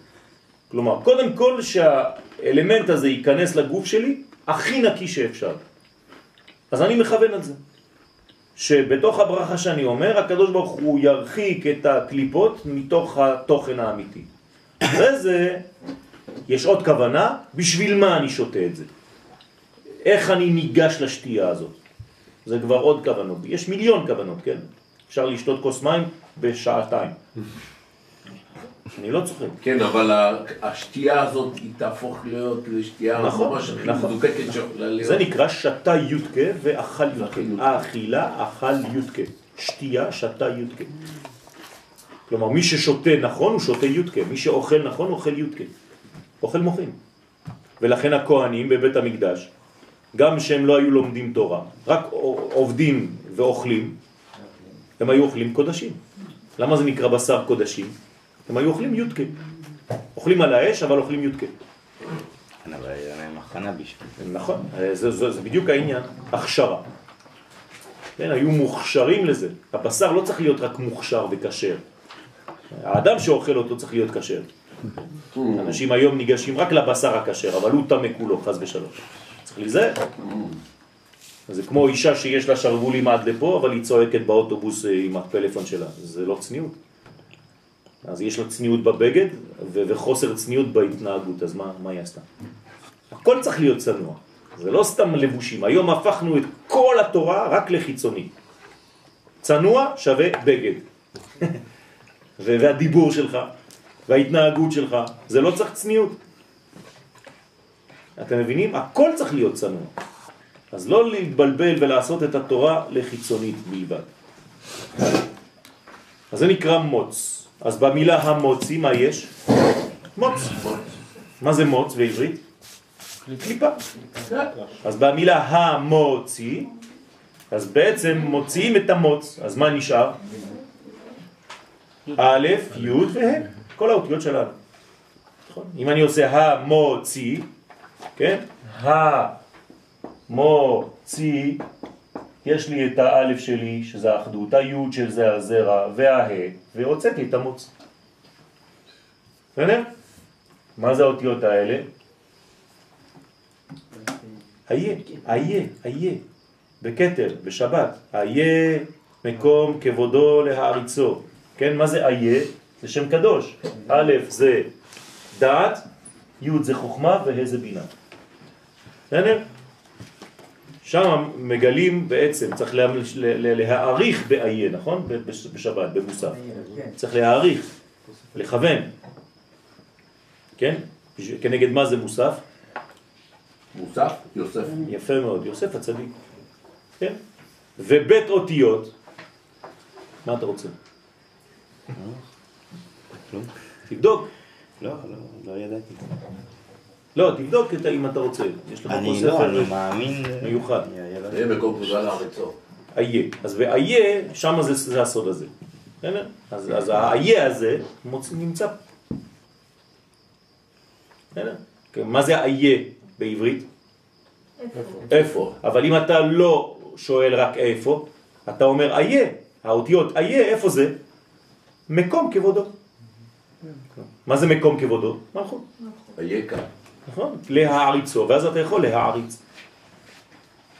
כלומר, קודם כל שהאלמנט הזה ייכנס לגוף שלי הכי נקי שאפשר. אז אני מכוון על זה. שבתוך הברכה שאני אומר, הקדוש ברוך הוא ירחיק את הקליפות מתוך התוכן האמיתי. אחרי זה יש עוד כוונה, בשביל מה אני שותה את זה. איך אני ניגש לשתייה הזאת. זה כבר עוד כוונות. יש מיליון כוונות, כן? אפשר לשתות כוס מים בשעתיים. אני לא צוחק. כן, אבל השתייה הזאת היא תהפוך להיות לשתייה נכון, ממש הכי נכון. מזוקקת שיכולה להיות. זה נקרא שתה יודקה ואכל יודקה. האכילה, אכל יודקה. שתייה, שתה יודקה. כלומר, מי ששותה נכון הוא שותה יודקה, מי שאוכל נכון אוכל יודקה. אוכל מוחין. ולכן הכהנים בבית המקדש, גם שהם לא היו לומדים תורה, רק עובדים ואוכלים, הם היו אוכלים קודשים. למה זה נקרא בשר קודשים? הם היו אוכלים יודקה. אוכלים על האש, אבל אוכלים יודקה. כן, אבל היה להם הכנה בשביל. נכון, זה, זה, זה בדיוק העניין, הכשרה. כן, היו מוכשרים לזה. הבשר לא צריך להיות רק מוכשר וכשר. האדם שאוכל אותו צריך להיות כשר. אנשים היום ניגשים רק לבשר הכשר, אבל הוא טמא כולו, חס ושלום. צריך להיזהר. זה כמו אישה שיש לה שרוולים עד לפה, אבל היא צועקת באוטובוס אה, עם הפלאפון שלה. זה לא צניעות. אז יש לה צניעות בבגד וחוסר צניעות בהתנהגות, אז מה, מה היא עשתה? הכל צריך להיות צנוע. זה לא סתם לבושים. היום הפכנו את כל התורה רק לחיצוני. צנוע שווה בגד. <laughs> והדיבור שלך, וההתנהגות שלך, זה לא צריך צניעות. אתם מבינים? הכל צריך להיות צנוע. אז לא להתבלבל ולעשות את התורה לחיצונית בלבד. אז זה נקרא מוץ. אז במילה המוצי מה יש? מוץ. מה זה מוץ בעברית? קליפה. אז במילה המוצי, אז בעצם מוציאים את המוץ, אז מה נשאר? א', י' וה', כל האותיות שלנו. נכון? אם אני עושה המוציא, כן? המוציא, יש לי את האלף שלי, שזה האחדות, היוד של זה הזרע, והה, והוצאתי את המוץ. בסדר? מה זה האותיות האלה? איה, איה, איה, בכתר, בשבת, איה מקום כבודו להעריצו. כן, מה זה איה? זה שם קדוש. א' זה דעת, י' זה חוכמה וה' זה בינה. בסדר? שם מגלים בעצם, צריך לה, לה, להעריך באיה, נכון? בשבת, במוסף. צריך להעריך, לכוון. כן? כנגד מה זה מוסף? מוסף, יוסף. יפה מאוד, יוסף הצדיק. כן? ובית אותיות, מה אתה רוצה? כלום? תבדוק. לא, לא, לא ידעתי. לא, תבדוק את, אם אתה רוצה. יש לך פה אני ספר לא, אני מאמין. מיוחד. זה יהיה מקום תודה לארצו. איה. אז באיה, שם זה, זה הסוד הזה. בסדר? אז, אז האיה הזה. נמצא. בסדר? כן, מה זה איה בעברית? איפה? אבל אם אתה לא שואל רק איפה, אתה אומר איה. האותיות איה, איפה זה? מקום כבודו. מה זה מקום כבודו? מלכות. היקה. נכון? להעריצו, ואז אתה יכול להעריץ.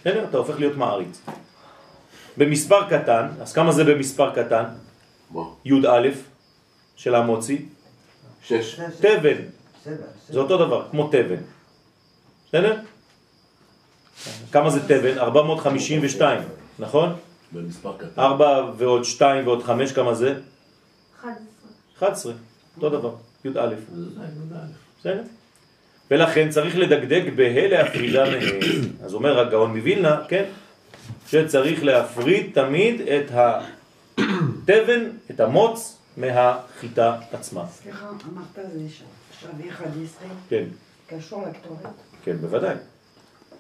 בסדר? אתה הופך להיות מעריץ. במספר קטן, אז כמה זה במספר קטן? מה? י"א של המוציא, שש. תבן, זה אותו דבר, כמו תבן. בסדר? כמה זה תבן? 452, נכון? במספר קטן. 4 ועוד 2 ועוד 5, כמה זה? 11. 11, אותו דבר, י"א. זה י"א. בסדר? ולכן צריך לדקדק בה' להפרידה מהם. אז אומר הגאון מווילנה, כן, שצריך להפריד תמיד את התבן, את המוץ, מהחיטה עצמה. סליחה, אמרת זה שווה 11, כן, קשור לכתובת? כן, בוודאי.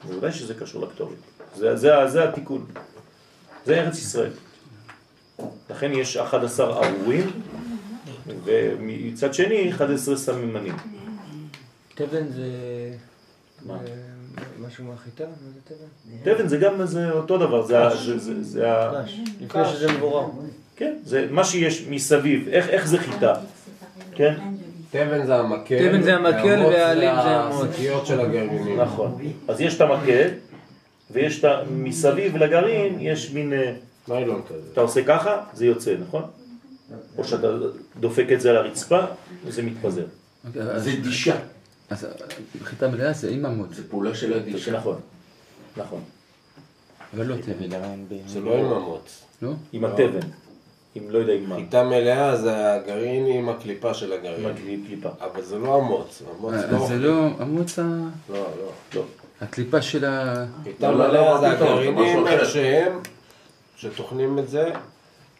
בוודאי שזה קשור לכתובת. זה, זה, זה התיקון. זה ארץ ישראל. לכן יש 11 ארורים, ומצד שני 11 סממנים. תבן זה... מה? משהו מהחיטה? מה זה תבן? תבן זה גם זה אותו דבר, זה, ה-. לפני שזה מבורר. כן, זה מה שיש מסביב, איך, איך זה חיטה, כן? תבן זה המקל, תבן זה המקל והעלים זה המוץ. השקיות של הגרעינים. נכון. אז יש את המקל, ויש את. מסביב לגרעין, יש מין, אה, ניילון כזה. אתה עושה ככה, זה יוצא, נכון? או שאתה דופק את זה על הרצפה, וזה מתפזר. זה דישה. אז חיטה מלאה זה עם המוץ, זה פעולה של הדישה. נכון, נכון. אבל לא זה תבן, זה לא עם המוץ. לא? עם התבן. עם לא יודע עם מה, חיטה מלאה זה הגרעין עם הקליפה של עם הגרעין. הקליפה. אבל זה לא המוץ, המוץ אה, לא... זה לא המוץ, ה- לא, לא. לא. הקליפה של ה... חיטה לא, לא, מלאה זה הגרעינים שהם, שטוחנים את זה,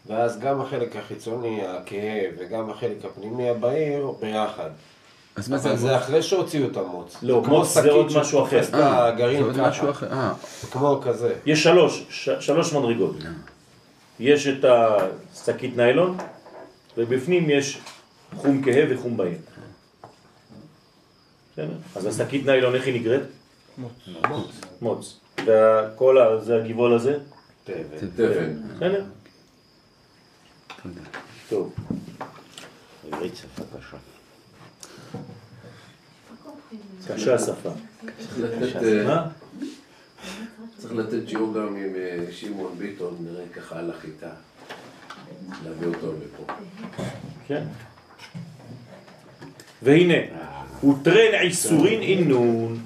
ואז גם החלק החיצוני, הכהה, וגם החלק הפנימי הבהיר, ביחד. אז מה זה אבל זה אחרי שהוציאו את המוץ. לא, כמו מוץ זה שקית עוד משהו אחר. אה, זה הגרעין עוד משהו ככה. אחר. אה, כמו כזה. יש שלוש, שלוש מדרגות. יש את השקית ניילון, ובפנים יש חום כהה וחום בהיר. בסדר? אז השקית ניילון, איך היא נקראת? מוץ. מוץ. וכל. זה הגבעול הזה? תבן. בסדר? תודה. טוב. עברית שפה קשה. קשה השפה. צריך לתת, מה? צריך לתת שיעור גם עם אה, שמעון ביטון, נראה ככה על החיטה. להביא אותו לפה. כן. והנה, וטרן עיסורין אינון.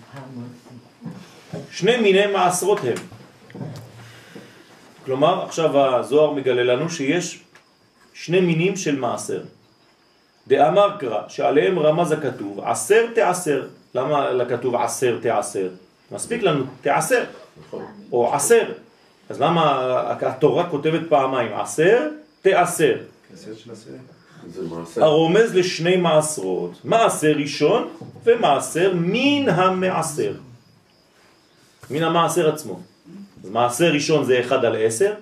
שני מיני מעשרות הם. כלומר, עכשיו הזוהר מגלה לנו שיש שני מינים של מעשר. דאמר קרא, שעליהם רמז הכתוב, עשר תעשר. למה לכתוב עשר תעשר? מספיק לנו תעשר, נכון? או עשר. אז למה התורה כותבת פעמיים עשר תעשר? הרומז לשני מעשרות, מעשר ראשון ומעשר מן המעשר. מן המעשר עצמו. אז מעשר ראשון זה 1 על 10,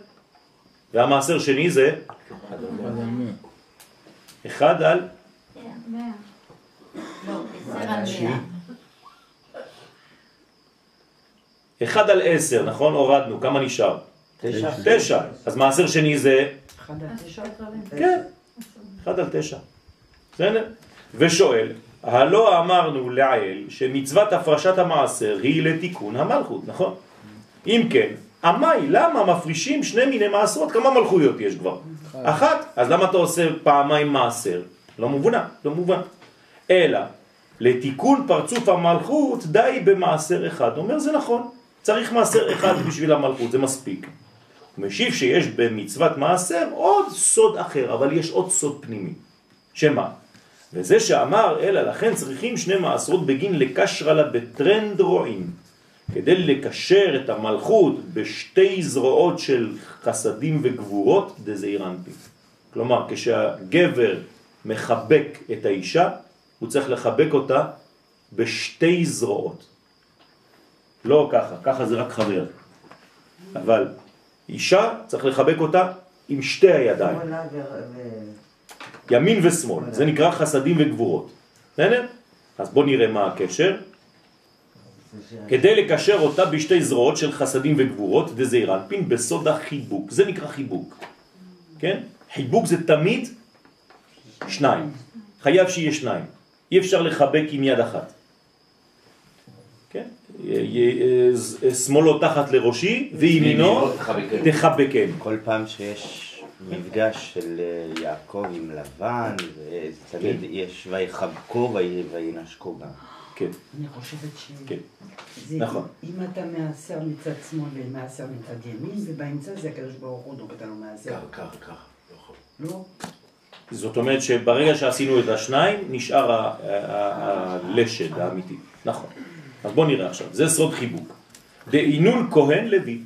והמעשר שני זה 1 על לא, עשר על מאה. 1 על 10, נכון? הורדנו, כמה נשאר? תשע. 9. אז מעשר שני זה אחד עד תשע? כן, 1 על 9. בסדר? ושואל, הלא אמרנו לעיל שמצוות הפרשת המעשר היא לתיקון המלכות, נכון? אם כן, עמי, למה מפרישים שני מיני מעשרות? כמה מלכויות יש כבר? אחת. אז למה אתה עושה פעמיים מעשר? לא מובן, לא מובן. אלא, לתיקון פרצוף המלכות די במעשר אחד. אומר, זה נכון, צריך מעשר אחד בשביל המלכות, זה מספיק. הוא משיב שיש במצוות מעשר עוד סוד אחר, אבל יש עוד סוד פנימי. שמה? וזה שאמר, אלא לכן צריכים שני מעשרות בגין לקשרה לה בטרנד רועים, כדי לקשר את המלכות בשתי זרועות של חסדים וגבורות, דזעיר אנפי. כלומר, כשהגבר מחבק את האישה, הוא צריך לחבק אותה בשתי זרועות. לא ככה, ככה זה רק חבר. אבל אישה צריך לחבק אותה עם שתי הידיים. ימין ושמאל, זה נקרא חסדים וגבורות. בסדר? אז בוא נראה מה הקשר. כדי לקשר אותה בשתי זרועות של חסדים וגבורות, דזעיר אנפין, בסוד החיבוק. זה נקרא חיבוק. כן? חיבוק זה תמיד שניים. חייב שיהיה שניים. אי אפשר לחבק עם יד אחת. כן? י- י- ז- שמאלו תחת לראשי וימינו. תחבקן. כל פעם שיש מפגש של אה, יעקב עם לבן, זה תמיד יש ויחבקו וינשקו גם. כן, אני חושבת ש... כן. זה, נכון. אם אתה מעשר מצד שמאל ומעשר מצד ימין, ובאמצע זה הקדוש ברוך הוא נוגע אותנו מעשר. ככה, ככה, ככה. לא. לא? זאת אומרת שברגע שעשינו את השניים, נשאר הלשד האמיתי. נכון. אז בואו נראה עכשיו. זה סוד חיבוק. דאינון כהן לוי.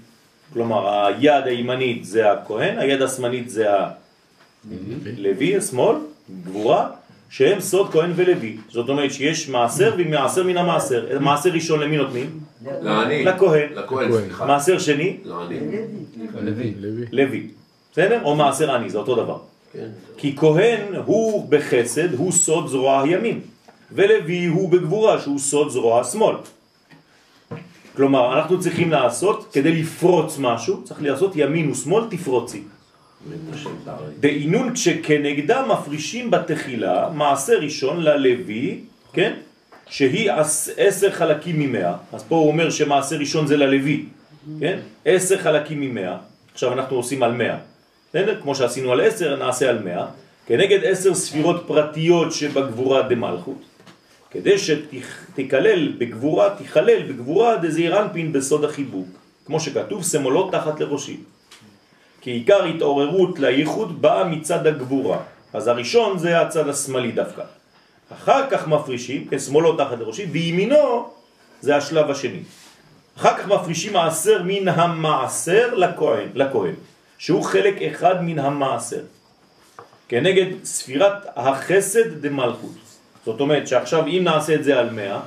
כלומר, היד הימנית זה הכהן, היד השמאלית זה הלוי, השמאל, גבורה, שהם סוד כהן ולוי. זאת אומרת שיש מעשר ומעשר מן המעשר. מעשר ראשון למי נותנים? לעני. לכהן. לכהן, סליחה. מעשר שני? לעני. לוי. לוי. לוי. בסדר? או מעשר עני, זה אותו דבר. כן. כי כהן הוא בחסד, הוא סוד זרוע הימין, ולוי הוא בגבורה, שהוא סוד זרוע השמאל. כלומר, אנחנו צריכים לעשות, כדי לפרוץ משהו, צריך לעשות ימין ושמאל תפרוצי. בעינון כשכנגדה מפרישים בתחילה מעשה ראשון ללוי, כן? שהיא עש- עשר חלקים ממאה. אז פה הוא אומר שמעשה ראשון זה ללוי, כן? עשר חלקים ממאה. עכשיו אנחנו עושים על מאה. בסדר? כמו שעשינו על עשר, נעשה על מאה. כנגד עשר ספירות פרטיות שבגבורה דמלכות. כדי שתיכלל בגבורה, תיכלל בגבורה דזעיר אנפין בסוד החיבוק. כמו שכתוב, שמאלות תחת לראשי. כי עיקר התעוררות לייחוד באה מצד הגבורה. אז הראשון זה הצד השמאלי דווקא. אחר כך מפרישים, כן, שמאלו תחת לראשי, וימינו זה השלב השני. אחר כך מפרישים מעשר מן המעשר לכהן, לכהן, שהוא חלק אחד מן המעשר. כנגד ספירת החסד דמלכות. זאת אומרת שעכשיו אם נעשה את זה על 100,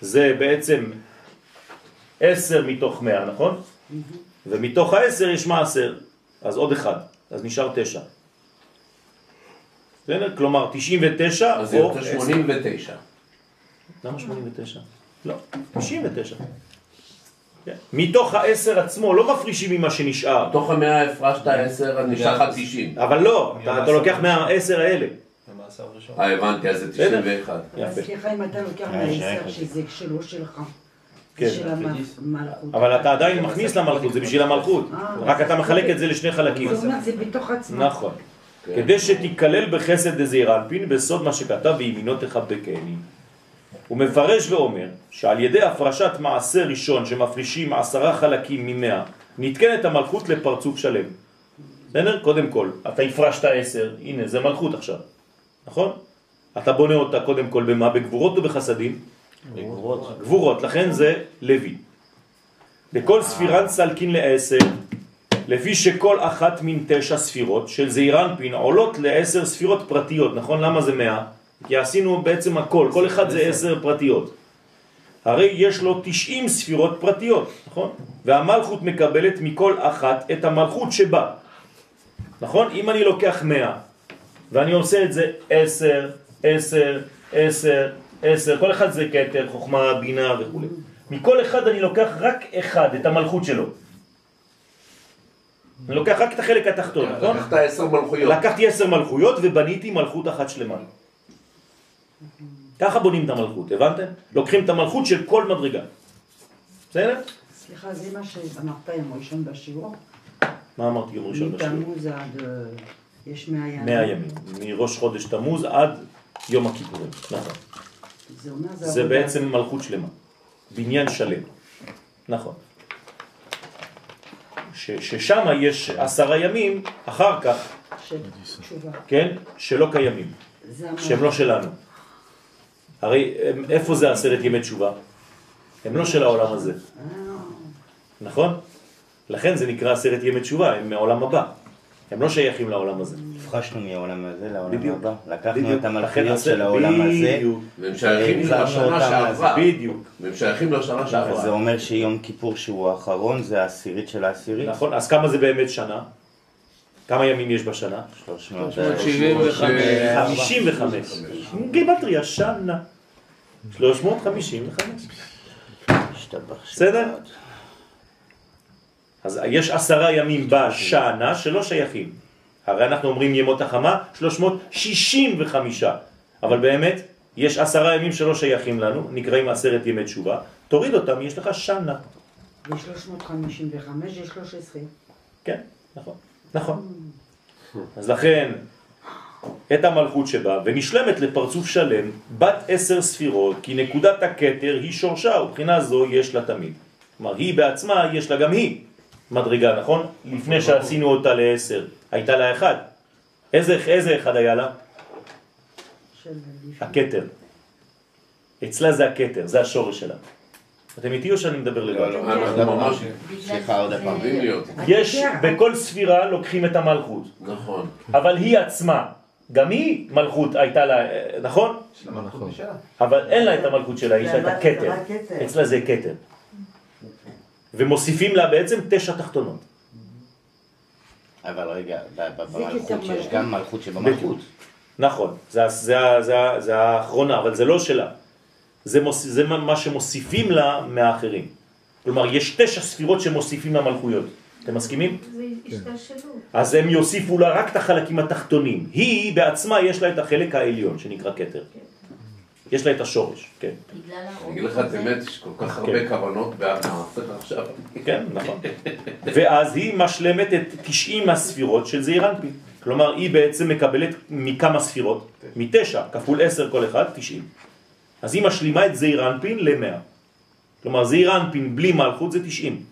זה בעצם 10 מתוך 100, נכון? ומתוך ה-10 יש מעשר, אז עוד אחד, אז נשאר 9. בסדר? כלומר 99 אז זה או יוצא 10. 89. למה 89? לא, 99. כן. מתוך ה-10 עצמו לא מפרישים ממה שנשאר. תוך המאה הפרשת 10, אז נשאר לך 90. אבל לא, אתה אתה לוקח מה-10 האלה. המעשר הראשון. אה, הבנתי, אז זה 91. יפה. סליחה אם אתה לוקח אה, מהעשר. שזה שלו שלך. כן. המלכות. אבל אתה עדיין מכניס למלכות, זה בשביל המלכות. רק אתה מחלק את זה לשני חלקים. זאת אומרת, זה בתוך עצמו. נכון. כדי שתיכלל בחסד דזעיר אנפין בסוד מה שכתב וימינו תחבקני. הוא מפרש ואומר שעל ידי הפרשת מעשר ראשון שמפרישים עשרה חלקים ממאה נתקנת המלכות לפרצוף שלם. בסדר? קודם כל, אתה הפרשת עשר, הנה זה מלכות עכשיו, נכון? אתה בונה אותה קודם כל במה? בגבורות או בגבורות. גבורות, לכן זה לוי. בכל ספירן סלקין לעשר, לפי שכל אחת מן תשע ספירות של זעירנפין עולות לעשר ספירות פרטיות, נכון? למה זה מאה? כי עשינו בעצם הכל, כל אחד זה עשר פרטיות. הרי יש לו תשעים ספירות פרטיות, נכון? והמלכות מקבלת מכל אחת את המלכות שבה. נכון? אם אני לוקח מאה ואני עושה את זה עשר, עשר, עשר, עשר, כל אחד זה כתר, חוכמה, בינה וכו'. מכל אחד אני לוקח רק אחד, את המלכות שלו. אני לוקח רק את החלק התחתון, נכון? לקחת 10 מלכויות. לקחתי עשר מלכויות ובניתי מלכות אחת שלמה. ככה בונים את המלכות, הבנתם? לוקחים את המלכות של כל מדרגה. בסדר? סליחה, זה מה שאמרת יום ראשון בשיעור? מה אמרתי יום ראשון בשיעור? מתמוז עד... אה, יש מאה ימים. מאה ימים, מראש חודש תמוז עד יום הכיפורים, נכון. זה אומר, זה זה עבודה. בעצם מלכות שלמה, בניין שלם, נכון. ש- ששם יש עשרה ימים אחר כך. כן, שלא קיימים. שהם לא שלנו. הרי הם- איפה זה עשרת ימי תשובה? הם לא של העולם הזה, אה, נכון? לכן זה נקרא עשרת ימי תשובה, הם מהעולם הבא. הם לא שייכים לעולם הזה. הפרשנו מהעולם הזה לעולם בדיוק. הבא. לקחנו בדיוק. את עשר- של העולם הזה. והם שייכים לשנה שעברה. בדיוק. והם שייכים לשנה אז זה שעברה. אומר שיום כיפור שהוא האחרון זה העשירית של העשירית? נכון, אז כמה זה באמת שנה? כמה ימים יש בשנה? 375. 55. גימטריה שנה. 355. השתבח בסדר? אז יש עשרה ימים בשנה שלא שייכים. הרי אנחנו אומרים ימות החמה 365, אבל באמת יש עשרה ימים שלא שייכים לנו, נקראים עשרת ימי תשובה, תוריד אותם, יש לך שנה. ב-355 יש 13. כן, נכון, נכון. אז לכן, את המלכות שבה, ונשלמת לפרצוף שלם, בת עשר ספירות, כי נקודת הכתר היא שורשה, ובחינה זו יש לה תמיד. כלומר, היא בעצמה, יש לה גם היא מדרגה, נכון? לפני שעשינו אותה לעשר, הייתה לה אחד. איזה, איזה אחד היה לה? הכתר. אצלה זה הכתר, זה השורש שלה. אתם איתי או שאני מדבר לבד? לא, לא, אנחנו ממש סליחה עוד פעם. יש, בכל ספירה לוקחים את המלכות. נכון. אבל היא עצמה, גם היא מלכות הייתה לה, נכון? נכון. אבל אין לה את המלכות שלה, יש לה את הכתר. אצלה זה כתר. ומוסיפים לה בעצם תשע תחתונות. אבל רגע, במלכות כתר יש מלכות. גם מלכות שבמלכות. נכון, זה, האחרונה, אבל זה לא שלה. זה, מוס, זה מה- שמוסיפים לה מהאחרים. כלומר, יש תשע ספירות שמוסיפים לה מלכויות. אתם מסכימים? זה השתלשלות. אז הם יוסיפו לה רק את החלקים התחתונים. היא בעצמה יש לה את החלק העליון שנקרא כתר. יש לה את השורש, כן. בגלל אני אגיד לך את האמת, יש כל כך הרבה כוונות במעשר עכשיו. כן, נכון. ואז היא משלמת את 90 הספירות של זעיר אנפין. כלומר, היא בעצם מקבלת מכמה ספירות? מתשע, כפול עשר כל אחד, 90. אז היא משלימה את זעיר אנפין ל-100. כלומר, זעיר אנפין בלי מלכות זה 90.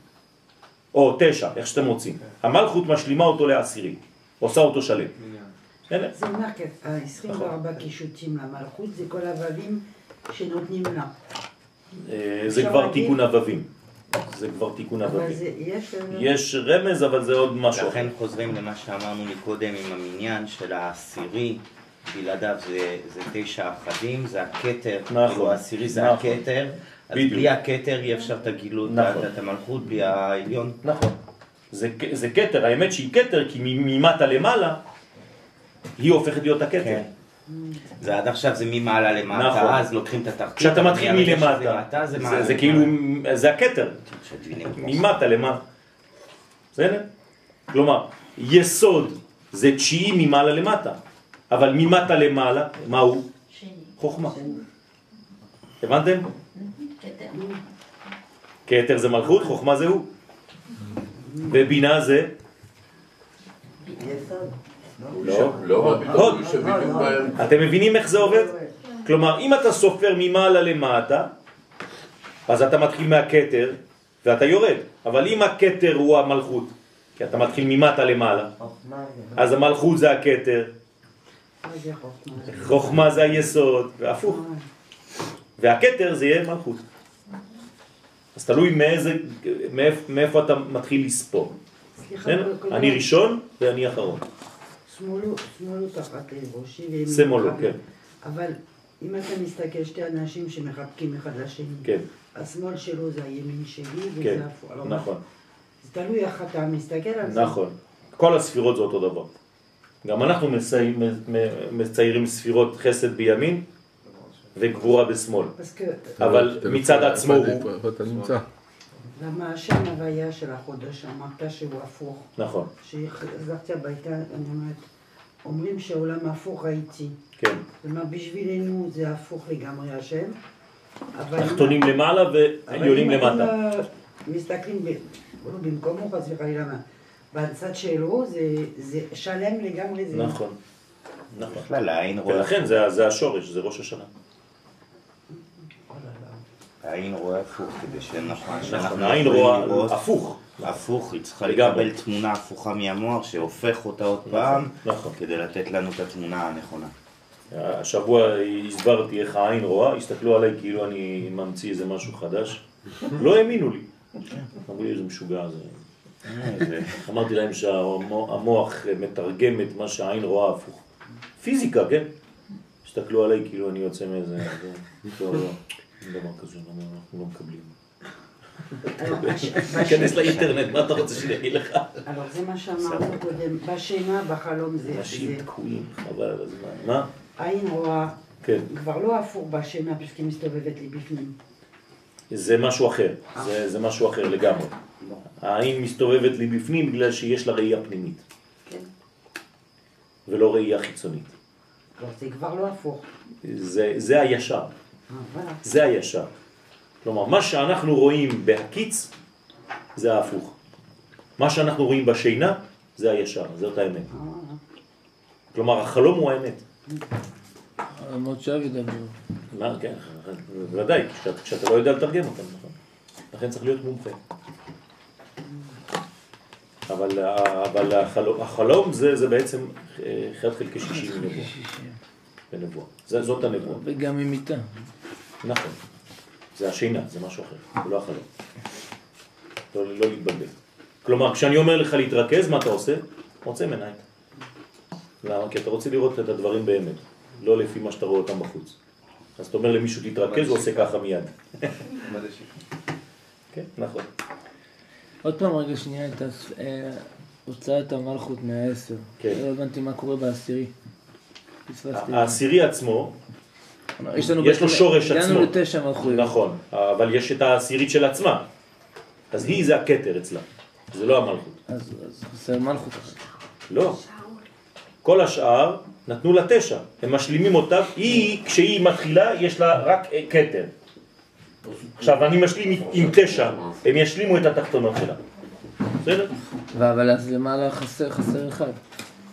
או תשע, איך שאתם רוצים. המלכות משלימה אותו לעשירי, עושה אותו שלם. זה אומר ה-24 קישוטים למלכות זה כל הו"בים שנותנים לה. אה, זה כבר? תיקון הו"בים. זה כבר תיקון אבל הו"בים. זה, יש... אה, יש רמז, אבל זה עוד משהו. לכן חוזרים למה שאמרנו מקודם עם המניין של העשירי, בלעדיו זה, זה תשע אחדים, זה הכתר, נכון, כאילו העשירי זה נכון. הכתר, אז בדיוק. בלי הכתר אי אפשר את הגילוי, נכון. את המלכות, בלי העליון. נכון. זה, זה כתר, האמת שהיא כתר, כי ממטה למעלה, היא הופכת להיות הכתר. כן. זה עד עכשיו זה ממעלה למטה, נכון. אז לוקחים את התחתית. כשאתה מתחיל מלמטה, מטה, זה זה, מעלה זה למעלה. כאילו, זה הכתר. ממטה למעלה. בסדר? כלומר, יסוד זה תשיעי ממעלה למטה, אבל ממטה למעלה, מה הוא? חוכמה. הבנתם? כתר זה מלכות, חוכמה זה הוא. ובינה זה? לא. לא, הוד. בדיוק שבדיוק באמצע. אתם מבינים איך זה עובד? כלומר, אם אתה סופר ממעלה למטה, אז אתה מתחיל מהכתר ואתה יורד. אבל אם הכתר הוא המלכות, כי אתה מתחיל ממטה למעלה, אז המלכות זה זה חוכמה? זה היסוד, והפוך. והכתר זה יהיה מלכות. אז תלוי מאיזה, מאיפה, מאיפה אתה מתחיל לספור. סליחה, כן? אני ראשון ואני אחרון. שמאלו, שמאלו תחת ראשי. והם שמאלו. כן. אבל אם אתה מסתכל, שתי אנשים שמחבקים אחד לשני, כן, השמאל שלו זה הימין שלי, וזה כן, הפוך. לא, נכון, זה תלוי איך אתה מסתכל על זה. נכון. כל הספירות זה אותו דבר. גם אנחנו מצי- מ- מציירים ספירות חסד בימין וגבורה בשמאל. אבל מצד עצמו הוא... למה השם הוויה של החודש, אמרת שהוא הפוך. נכון, כשחזרתי הביתה, אני אומרת, אומרים שהעולם הפוך ראיתי. כן. כלומר, בשבילנו זה הפוך לגמרי השם. אבל תחתונים למעלה אבל ועליונים אם למטה. אנחנו מסתכלים, ב- לא במקומו חס וחלילה, מה, בצד שלו זה, זה שלם לגמרי. זה... נכון, נכון. בכלל העין רואה, ולכן זה, זה השורש, זה ראש השנה. העין רואה הפוך, כדי שנכון, נכון, שאנחנו העין רואה הפוך. הפוך, היא צריכה. לקבל תמונה הפוכה מהמוח שהופך אותה עוד פעם, נכון. כדי לתת לנו את התמונה הנכונה. השבוע הסברתי איך העין רואה, הסתכלו עליי כאילו אני ממציא איזה משהו חדש. לא האמינו לי. אמרו לי איזה משוגע זה. זה- אמרתי להם שהמוח מתרגם את מה שהעין רואה הפוך. פיזיקה, כן? הסתכלו עליי כאילו אני יוצא מאיזה... <laughs> לא, לא, אין דבר כזה, אנחנו לא מקבלים. תיכנס לאינטרנט, מה אתה רוצה שאני אגיד לך? אבל זה מה שאמרנו קודם, בשינה, בחלום זה... אנשים תקועים, חבל על הזמן. מה? עין רואה, כן. כבר לא הפוך בשינה, פשוט היא מסתובבת לי בפנים. זה משהו אחר, זה, משהו אחר לגמרי. העין מסתובבת לי בפנים בגלל שיש לה ראייה פנימית, כן? ולא ראייה חיצונית. כבר זה כבר לא הפוך. זה, הישר. זה הישר. כלומר, מה שאנחנו רואים בהקיץ, זה ההפוך. מה שאנחנו רואים בשינה, זה הישר, זאת האמת. אה. כלומר, החלום הוא האמת. עמוד שווא ידבר. מה, כן, בוודאי, כשאתה, לא יודע לתרגם אותם, נכון? לכן צריך להיות מומחה. אבל, אבל החלום, החלום זה, זה בעצם אה, 1 חלקי 60 מנבואה. זאת הנבואה. וגם עם מיטה. נכון. זה השינה, זה משהו אחר, זה לא החלום. לא, לא להתבלבל. כלומר, כשאני אומר לך להתרכז, מה אתה עושה? עוצם עיניים. למה? כי אתה רוצה לראות את הדברים באמת, לא לפי מה שאתה רואה אותם בחוץ. אז אתה אומר למישהו תתרכז, הוא עושה ככה מיד. <laughs> כן, נכון. עוד פעם רגע שנייה את אה, הוצאת המלכות מהעשר. כן. לא הבנתי מה קורה בעשירי. העשירי עצמו, יש לנו יש לו שורש עצמו. הגענו לתשע מלכויות. נכון, אבל יש את העשירית של עצמה. אז היא זה הכתר אצלה, זה לא המלכות. אז אז חסר מלכות אחת. לא. כל השאר נתנו לה תשע, הם משלימים אותה, היא, כשהיא מתחילה, יש לה רק כתר. עכשיו, אני משלים עם תשע, הם ישלימו את התחתונות שלה. בסדר? אבל אז למעלה חסר חסר אחד.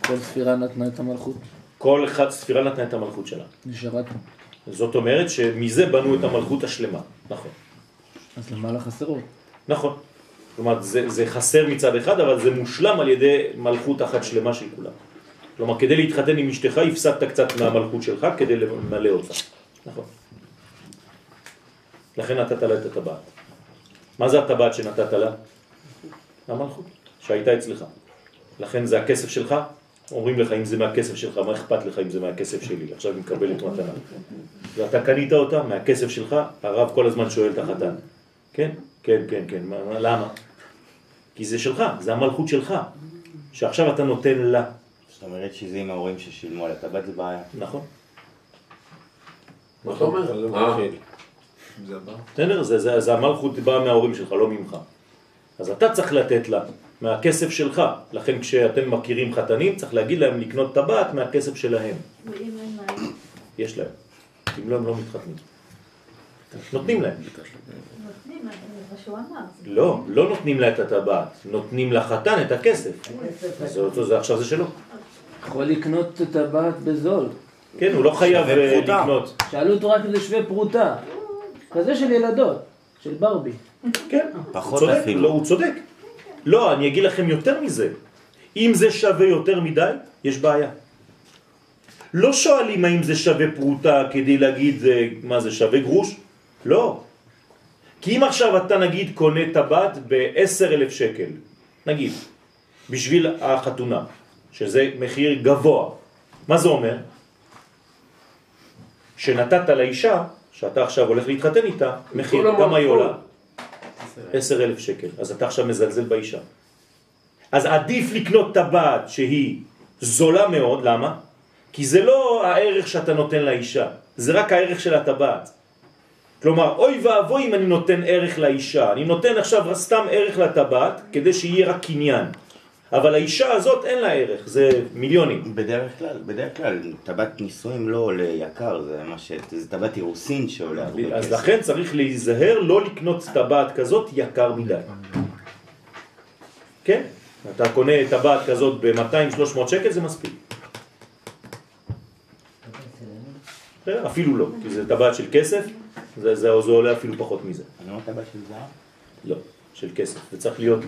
כל ספירה נתנה את המלכות. כל אחד, ספירה נתנה את המלכות שלה. נשארה פה. זאת אומרת שמזה בנו את המלכות השלמה. נכון. אז למעלה חסרות. נכון. כלומר, זה, זה חסר מצד אחד, אבל זה מושלם על ידי מלכות אחת שלמה של כולם. כלומר, כדי להתחתן עם אשתך, הפסדת קצת מהמלכות שלך כדי למלא אותה. נכון. לכן נתת לה את הטבעת. מה זה הטבעת שנתת לה? המלכות, שהייתה אצלך. לכן זה הכסף שלך, אומרים לך אם זה מהכסף שלך, מה אכפת לך אם זה מהכסף שלי? עכשיו היא מקבלת מתנה. ואתה קנית אותה מהכסף שלך, הרב כל הזמן שואל את החתן. כן? כן, כן, כן. מה, מה, למה? כי זה שלך, זה המלכות שלך, שעכשיו אתה נותן לה. זאת אומרת שזה עם ההורים ששילמו על הטבעת זה בעיה. נכון. מה אתה אומר? זה אה, זה, זה המלכות באה מההורים שלך, לא ממך. אז אתה צריך לתת לה מהכסף שלך. לכן כשאתם מכירים חתנים, צריך להגיד להם לקנות טבעת מהכסף שלהם. יש להם. אם לא, הם לא מתחתנים. נותנים להם. לא, לא נותנים לה את הטבעת, נותנים לחתן את הכסף. אז עכשיו זה שלו. יכול לקנות את הטבעת בזול. כן, הוא לא חייב אה. לקנות. שאלו אותו רק אם זה שווה פרוטה. כזה של ילדות, של ברבי. כן, פחות הוא צודק, אפילו. לא, הוא צודק. לא, אני אגיד לכם יותר מזה. אם זה שווה יותר מדי, יש בעיה. לא שואלים האם זה שווה פרוטה כדי להגיד אה, מה זה שווה גרוש, לא. כי אם עכשיו אתה נגיד קונה טבעת ב-10 אלף שקל, נגיד, בשביל החתונה, שזה מחיר גבוה, מה זה אומר? שנתת לאישה, שאתה עכשיו הולך להתחתן איתה, מחיר, כמה היא. עולה? 10 אלף שקל. אז אתה עכשיו מזלזל באישה. אז עדיף לקנות טבעת שהיא זולה מאוד, למה? כי זה לא הערך שאתה נותן לאישה, זה רק הערך של הטבעת. כלומר, אוי ואבוי אם אני נותן ערך לאישה, אני נותן עכשיו סתם ערך לטבעת כדי שיהיה רק קניין. אבל האישה הזאת אין לה ערך, זה מיליונים. בדרך כלל, בדרך כלל, טבעת נישואים לא עולה יקר, זה מה ש... זה טבעת אירוסין שעולה הרבה כסף. אז לכן צריך להיזהר לא לקנות טבעת כזאת יקר מדי. כן? אתה קונה טבעת כזאת ב-200-300 שקל זה מספיק. אפילו לא, כי זה טבעת של כסף, זה, זה, זה עולה אפילו פחות מזה. אני אומר טבעת של זהב? לא, של כסף. זה צריך להיות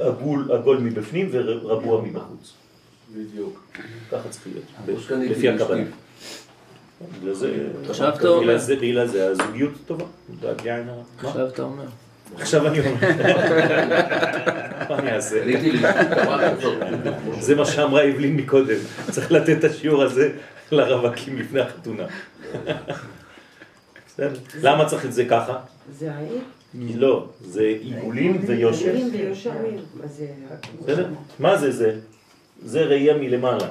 עגול, עגול מבפנים ורגוע מבחוץ. בדיוק. ככה צריך להיות, לפי. הקבלה. זה, עכשיו אתה אומר. בגלל זה, הזוגיות טובה. עכשיו אתה אומר. עכשיו אני אומר. מה אני אעשה? זה מה שאמרה אבלין מקודם. צריך לתת את השיעור הזה לרווקים לפני החתונה. למה צריך את זה ככה? זה העיר? כי לא, זה עיגולים ויושר. מה זה? זה זה? זה ראייה מלמעלה.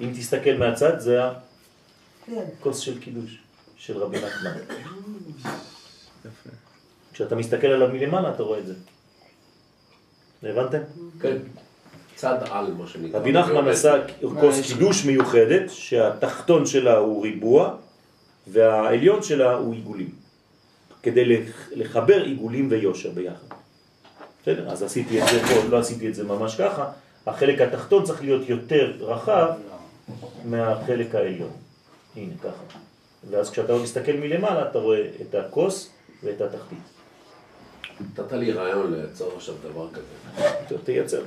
אם תסתכל מהצד, זה כן. הכוס של קידוש, של רבי נחמן. <laughs> כשאתה מסתכל עליו מלמעלה, אתה רואה את זה. הבנתם? כן. צד על, מה שנקרא. רבי נחמן עשה כוס קידוש מיוחדת, שהתחתון שלה הוא ריבוע, והעליון שלה הוא עיגולים. כדי לח- לחבר עיגולים ויושר ביחד. בסדר? אז עשיתי את זה פה, לא עשיתי את זה ממש ככה. החלק התחתון צריך להיות יותר רחב מהחלק העליון. הנה, ככה. ואז כשאתה מסתכל מלמעלה, אתה רואה את הכוס ואת התחתית. נתת לי רעיון לייצר עכשיו דבר כזה. תייצר.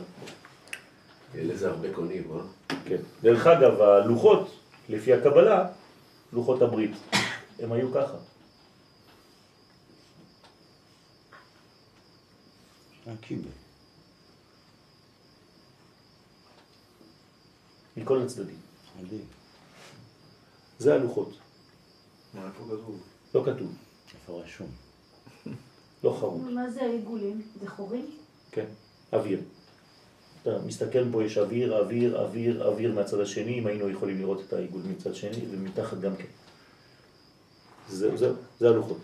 יהיה לזה הרבה קונים, אה? כן. דרך אגב, הלוחות, לפי הקבלה, לוחות הברית, הם היו ככה. הקיבל. מכל הצדדים. מדהים. זה הלוחות. מה, איפה כתוב? לא כתוב, איפה רשום? <laughs> לא חרוט. מה זה העיגולים? זה חורים? כן, אוויר. אתה מסתכל פה, יש אוויר, אוויר, אוויר, אוויר מהצד השני, אם היינו יכולים לראות את העיגול מצד שני, ומתחת גם כן. זהו, זהו, זה הלוחות.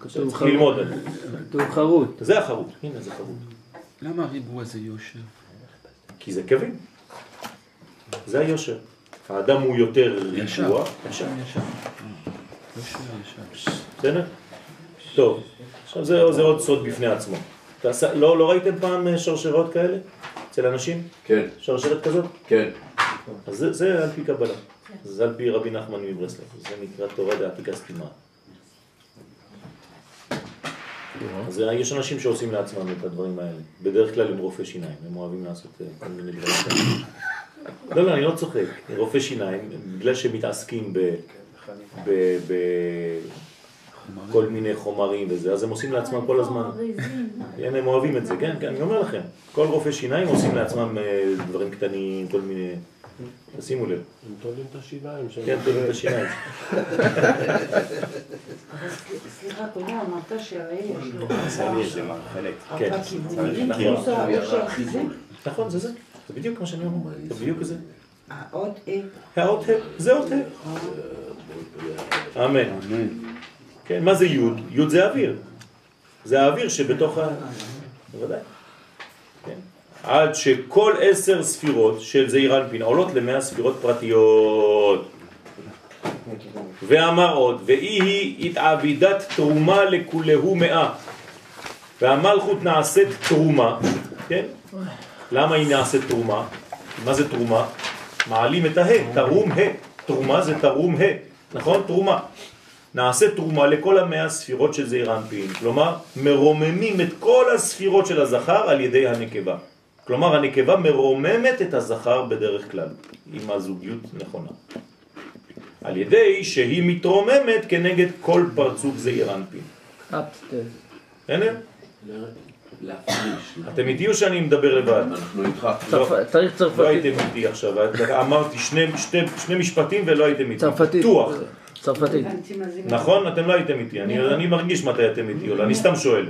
כתוב צריך ללמוד. כתוב חרוט. זה החרוט, הנה זה חרוט. למה הריבוע זה יושר? כי זה קווים. זה היושר. האדם הוא יותר. ריבוע, ישר. ישר. בסדר? טוב, עכשיו זה, זה עוד סוד בפני עצמו. לא, לא ראיתם פעם שרשרות כאלה? אצל אנשים? כן, שרשרת כזאת? כן. אז זה, זה על פי קבלה. זה על פי רבי נחמן מברסלב. זה נקרא תורה דעתיקה סתימה. אז אה, יש אנשים שעושים לעצמם את הדברים האלה. בדרך כלל הם רופאי שיניים, הם אוהבים לעשות אה, כל מיני דברים כאלה. לא, לא, אני לא צוחק. רופאי שיניים, בגלל שהם מתעסקים ב... ב... ב... כל מיני חומרים וזה, אז הם עושים לעצמם כל הזמן. כן, הם אוהבים את זה, כן, כן, אני אומר לכם. כל רופאי שיניים עושים לעצמם אה, דברים קטנים, כל מיני... תשימו לב. הם תולים את השיניים שלהם. כן, תולים את השיניים. סליחה, אתה יודע, אמרת שהרי יש לו מחלק. כן. נכון. זה זה. זה בדיוק מה שאני אומר. זה בדיוק זה. האות אה. האות ה', זה אות ה'. אמן. כן, מה זה י'? י' זה אוויר. זה האוויר שבתוך ה... בוודאי. עד שכל עשר ספירות של זעיר אנפין עולות למאה ספירות פרטיות. ואמר עוד, ואי היא התעבידת תרומה לכולהו מאה. והמלכות נעשית תרומה, כן? למה היא נעשית תרומה? מה זה תרומה? מעלים את הה, תרום ה. תרומה זה תרום ה, נכון? תרומה. נעשה תרומה לכל המאה ספירות של זעיר אנפין, כלומר מרוממים את כל הספירות של הזכר על ידי הנקבה. כלומר הנקבה מרוממת את הזכר בדרך כלל, עם הזוגיות נכונה. על ידי שהיא מתרוממת כנגד כל פרצוף זעיר אנפין. בסדר? אתם איתי או שאני מדבר לבד? אנחנו איתך. צרפ- צריך לא צרפתית. הייתם איתי עכשיו, אמרתי שני, שני, שני משפטים ולא הייתם איתי. צרפתית. צרפתית. נכון? אתם לא הייתם איתי, אני, אני מרגיש מתי אתם איתי, או לא, אני סתם שואל,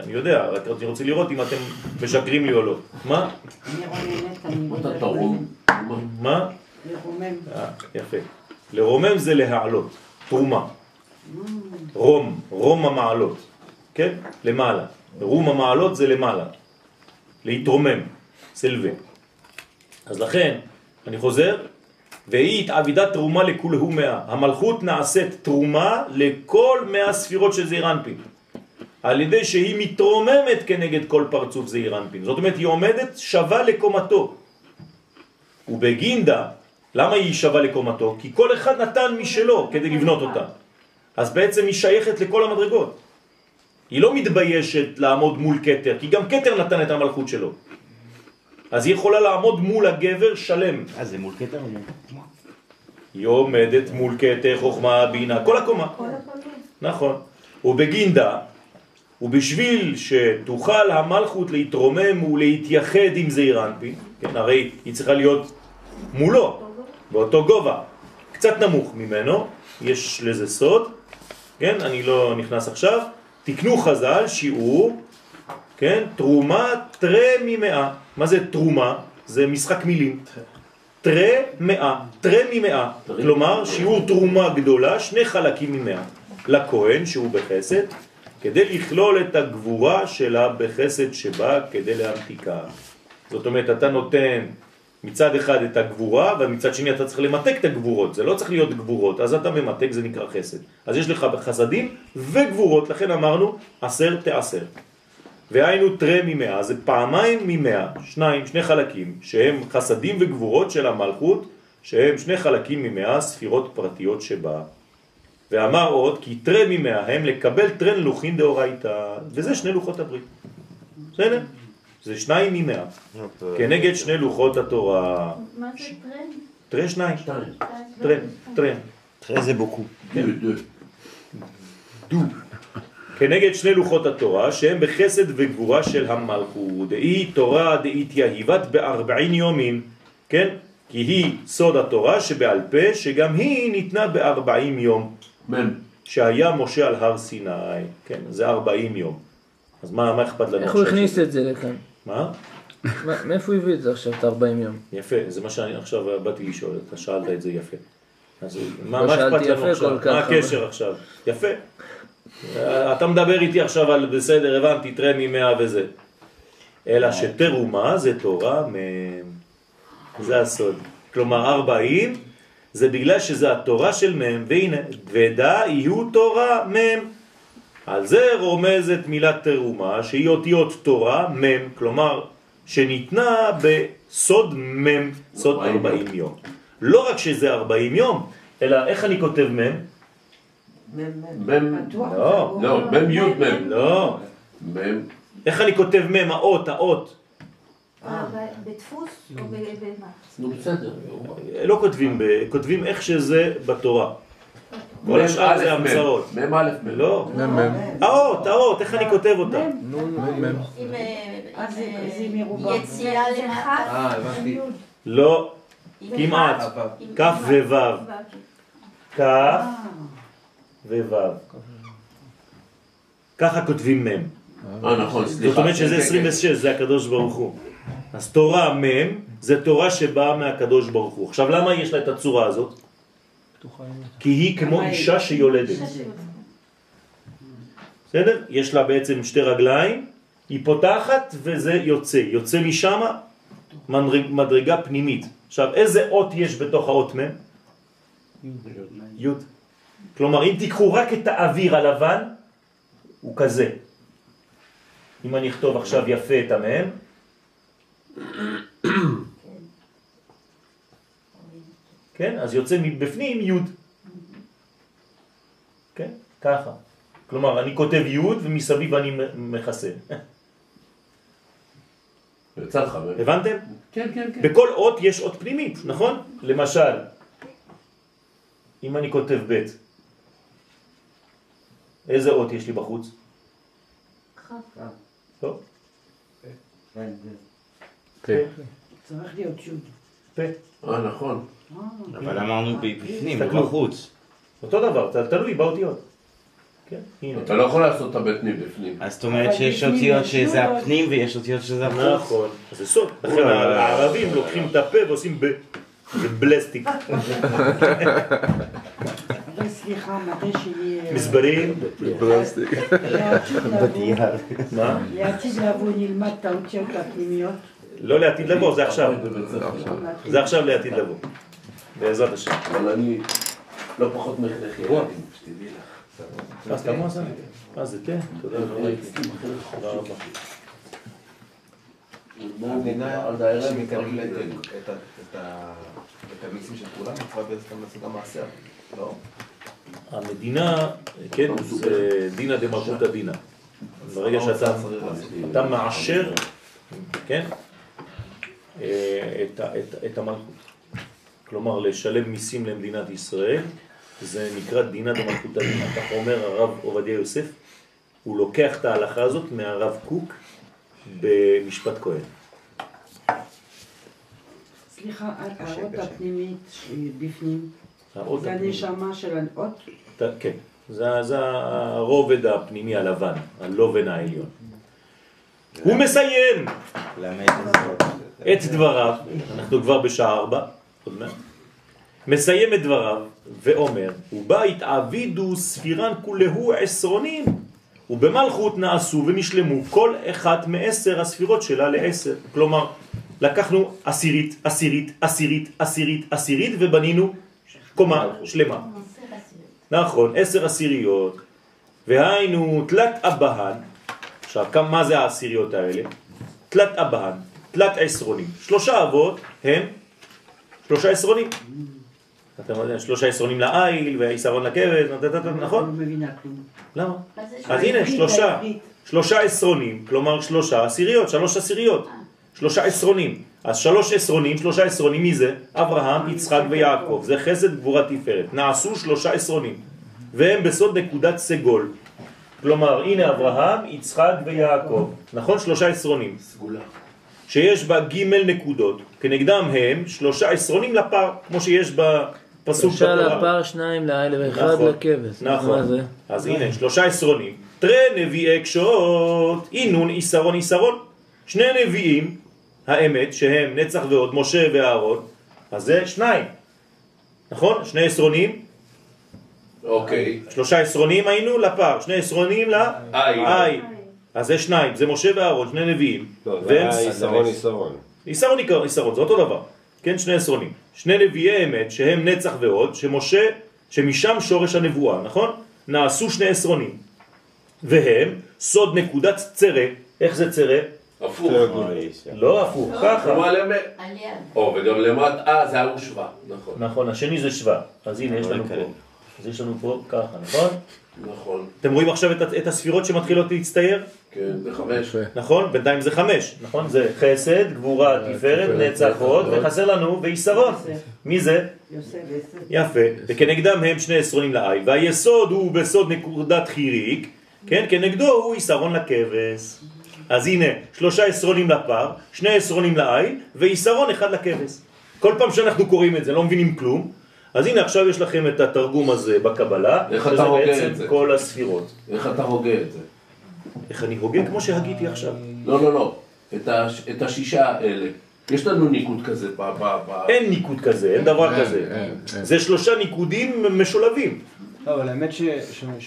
אני יודע, רק אני רוצה לראות אם אתם משקרים לי או לא. מה? אני אתה יודעת תרום. מה? לרומם. אה, יפה. לרומם זה להעלות, תרומה. רום, רום המעלות, כן? למעלה. רום המעלות זה למעלה. להתרומם, סלווה. אז לכן, אני חוזר, והיא התעבידת תרומה לכולהו מאה. המלכות נעשית תרומה לכל מאה ספירות של זעיר אנפין. על ידי שהיא מתרוממת כנגד כל פרצוף זעיר אנפין. זאת אומרת, היא עומדת שווה לקומתו. ובגינדה, למה היא שווה לקומתו? כי כל אחד נתן משלו כדי לבנות אותה. אז בעצם היא שייכת לכל המדרגות. היא לא מתביישת לעמוד מול קטר, כי גם קטר נתן את המלכות שלו. אז היא יכולה לעמוד מול הגבר שלם. אה, זה מול מול... היא עומדת מול קטר, חוכמה, בינה, כל הקומה. כל הקולות. נכון. ובגינדה, ובשביל שתוכל המלכות להתרומם ולהתייחד עם זעיר אנפין, כן, הרי היא צריכה להיות מולו, באותו גובה, קצת נמוך ממנו, יש לזה סוד, כן, אני לא נכנס עכשיו, תקנו חז"ל שיעור, כן, תרומה תרה ממאה. מה זה תרומה? זה משחק מילים. תרה מאה, תרה ממאה, כלומר שיעור תרומה גדולה, שני חלקים ממאה. לכהן שהוא בחסד, כדי לכלול את הגבורה שלה בחסד שבא כדי להמתיקה. זאת אומרת, אתה נותן מצד אחד את הגבורה, ומצד שני אתה צריך למתק את הגבורות. זה לא צריך להיות גבורות, אז אתה ממתק, זה נקרא חסד. אז יש לך חסדים וגבורות, לכן אמרנו עשר תעשר. והיינו תרה ממאה, זה פעמיים ממאה, שניים, שני חלקים, שהם חסדים וגבורות של המלכות, שהם שני חלקים ממאה ספירות פרטיות שבה. ואמר עוד, כי תרה ממאה הם לקבל טרן לוחין דאורייתא, וזה שני לוחות הברית. בסדר? זה שניים ממאה, כנגד שני לוחות התורה. מה זה טרנד? תרה שניים. טרן, טרן. אחרי זה בוקו. דו. דו. כנגד שני לוחות התורה שהם בחסד וגבורה של המלכות. דאי תורה דאית יהיבת בארבעין יומין, כן? כי היא סוד התורה שבעל פה, שגם היא ניתנה בארבעים יום, מם. שהיה משה על הר סיני, כן? זה ארבעים יום. אז מה, מה אכפת לנו איך הוא? הכניס את זה לכאן? מה? מה- מאיפה הוא הביא את זה עכשיו, את ה-40 יום? יפה, זה מה שאני עכשיו באתי לשאול, אתה שאלת את זה יפה. אז מה, לא מה אכפת לנו עכשיו? מה הקשר עכשיו? יפה. אה, אתה מדבר איתי עכשיו על בסדר, הבנתי, תראה ממאה וזה. אלא שתרומה זה תורה מ... זה הסוד. כלומר, ארבעים זה בגלל שזה התורה של מם, והנה, ודע יהיו תורה מם. על זה רומזת מילת תרומה, שהיא אותיות תורה מם, כלומר, שניתנה בסוד מם, סוד ארבעים ארבעים יום. לא רק שזה ארבעים יום, אלא איך אני כותב מם? מם. לא. לא, מם י' מם. לא. מם, איך אני כותב מם? האות, האות. אה, בדפוס או במה? נו בסדר. לא כותבים, ב- כותבים איך שזה בתורה. כל מם השאר זה מם. המצאות. מם א' מם. לא. מ"מ. האות, האות, איך אני כותב אותה? נון מ"מ. עם אז זה- אה, זה מרובע. יציאה זה למטה. כף אה, הבנתי. לא. כמעט. כף. כף אה, וו'. ככה כותבים מם. אה נכון, סליחה. זאת אומרת שזה כן, כן, 26, זה הקדוש ברוך הוא. אז תורה מ' זה תורה שבאה מהקדוש ברוך הוא. עכשיו למה יש לה את הצורה הזאת? כי היא כמו אישה שיולדת. בסדר? יש לה בעצם שתי רגליים, היא פותחת וזה יוצא. יוצא משם מדרג- מדרגה פנימית. עכשיו, איזה אות יש בתוך האות מ'? י'. כלומר, אם תיקחו רק את האוויר הלבן, הוא כזה. אם אני אכתוב עכשיו יפה את המם, כן, אז יוצא מבפנים י'. כן, ככה. כלומר, אני כותב י' ומסביב אני מכסה. יצא לך. הבנתם? כן, כן, כן. בכל אות יש אות פנימית, נכון? למשל, אם אני כותב ב', איזה אות יש לי בחוץ? לא? פה. צריך להיות יוד. פה. אה נכון. אבל אמרנו בפנים, תסתכלו. בחוץ. אותו דבר, תלוי באותיות. כן. אתה לא יכול לעשות את הבטני בפנים. אז זאת אומרת שיש בפנים אותיות יש שזה. הפנים ויש אותיות שזה החוץ. נכון, זה סוד. לכן אוי, הערבים אוי, לוקחים את הפה ועושים ב... זה בלסטיק. <laughs> סליחה, מתי שיהיה... מסברים. פלסטיק. לעתיד לבוא- מה? לעתיד לבוא נלמד את האותיות הפנימיות. לא לעתיד לבוא, זה עכשיו. זה עכשיו לעתיד לבוא. בעזרת השם. אבל אני לא פחות ילדים, שתדעי לך. אז מה זה? מה זה תה? תודה רבה. תודה רבה. המדינה עד הערב שמקבלת את את את המיסים של כולם, צריכה בעצם לעשות גם מעשר, לא? המדינה, כן, זה דינא דמלכותא דינא. ברגע שאתה אתה מעשר, כן, אה, את ה- את- את המלכות. כלומר, לשלם מיסים למדינת ישראל, זה נקרא דינא דמלכותא דינא. כך אומר הרב עובדיה יוסף, הוא לוקח את ההלכה הזאת מהרב קוק במשפט כהן. סליחה, האות הפנימית בפנים, האות זה הפנימי. הנשמה של האות? ת- כן, זה, זה הרובד הפנימי הלבן, הלובן העליון. הוא מסיים את זה. דבריו, אנחנו כבר בשעה ארבע, עוד מעט, מסיים את דבריו ואומר, ובה התעבידו ספירן כולהו עשרונים, ובמלכות נעשו ונשלמו כל אחת מעשר הספירות שלה לעשר. כלומר, לקחנו עשירית, עשירית, עשירית, עשירית, עשירית, ובנינו קומה שלמה. נכון, עשר עשיריות, והיינו תלת אבהן, עכשיו, כמה, מה זה העשיריות האלה? תלת אבהן, תלת עשרונים. שלושה אבות הם שלושה עשרונים. אתה יודע, שלושה עשרונים לעיל והעשרון לכבד, נכון? לא מבינה כלום. למה? אז הנה, שלושה. שלושה עשרונים, כלומר שלושה עשיריות, שלוש עשיריות, שלושה עשרונים. אז שלוש עשרונים, שלושה עשרונים, מי זה? אברהם, יצחק ויעקב. זה חסד גבורה תפארת. נעשו שלושה עשרונים, והם בסוד נקודת סגול. כלומר, הנה אברהם, יצחק ויעקב. נכון? שלושה עשרונים. סגולה. שיש בה ג' נקודות, כנגדם הם שלושה עשרונים לפר, כמו שיש בפסוק שלושה בתורה. לפר, שניים לעיל ואחד נכון, לכבש. נכון. זה? אז הנה, שלושה עשרונים. תרי נביאי קשות, אינון עיסרון עיסרון. שני נביאים, האמת, שהם נצח ועוד, משה ואהרון, אז זה שניים. נכון? שני עשרונים, אוקיי. שלושה עשרונים היינו לפר, שני עשרונים. לאי. אז זה שניים, זה משה ואהרון, שני נביאים. לא, זה היה עיסרון. עיסרון עיקר, עיסרון, זה אותו דבר. כן, שני עשרונים. שני נביאי אמת, שהם נצח ועוד, שמשה, שמשם שורש הנבואה, נכון? נעשו שני עשרונים. והם סוד נקודת צרה, איך זה צרה? הפוך. לא הפוך, ככה. כלומר למ- על יד. או, וגם למטה, אה, זה ההוא שווה. נכון. נכון, השני זה שווה. אז הנה, יש לנו פה. אז יש לנו פה ככה, נכון? נכון, אתם רואים עכשיו את, הספירות שמתחילות להצטייר? כן, בחמש. נכון? בינתיים זה חמש, נכון? זה חסד, גבורה, תפארת, נצח הוד, וחסר לנו ויסרון. מי זה? יוסף. יפה. וכנגדם הם שני עשרונים לעיל. והיסוד הוא בסוד נקודת חיריק, כן? כנגדו הוא יסרון לכבש. אז הנה, שלושה עשרונים לפר, שני עשרונים לעיל, ויסרון אחד לכבש. כל פעם שאנחנו קוראים את זה, לא מבינים כלום. אז הנה עכשיו יש לכם את התרגום הזה בקבלה, איך אתה שזה הוגה בעצם את זה? כל הספירות. איך אתה הוגה את זה? איך אני הוגה? כמו שהגיתי עכשיו. לא, לא, לא. את, הש, את השישה האלה. יש לנו ניקוד כזה ב... ב, ב... אין ניקוד כזה, אין דבר אין, כזה. אין, אין. זה שלושה ניקודים משולבים. לא, אבל האמת ששרים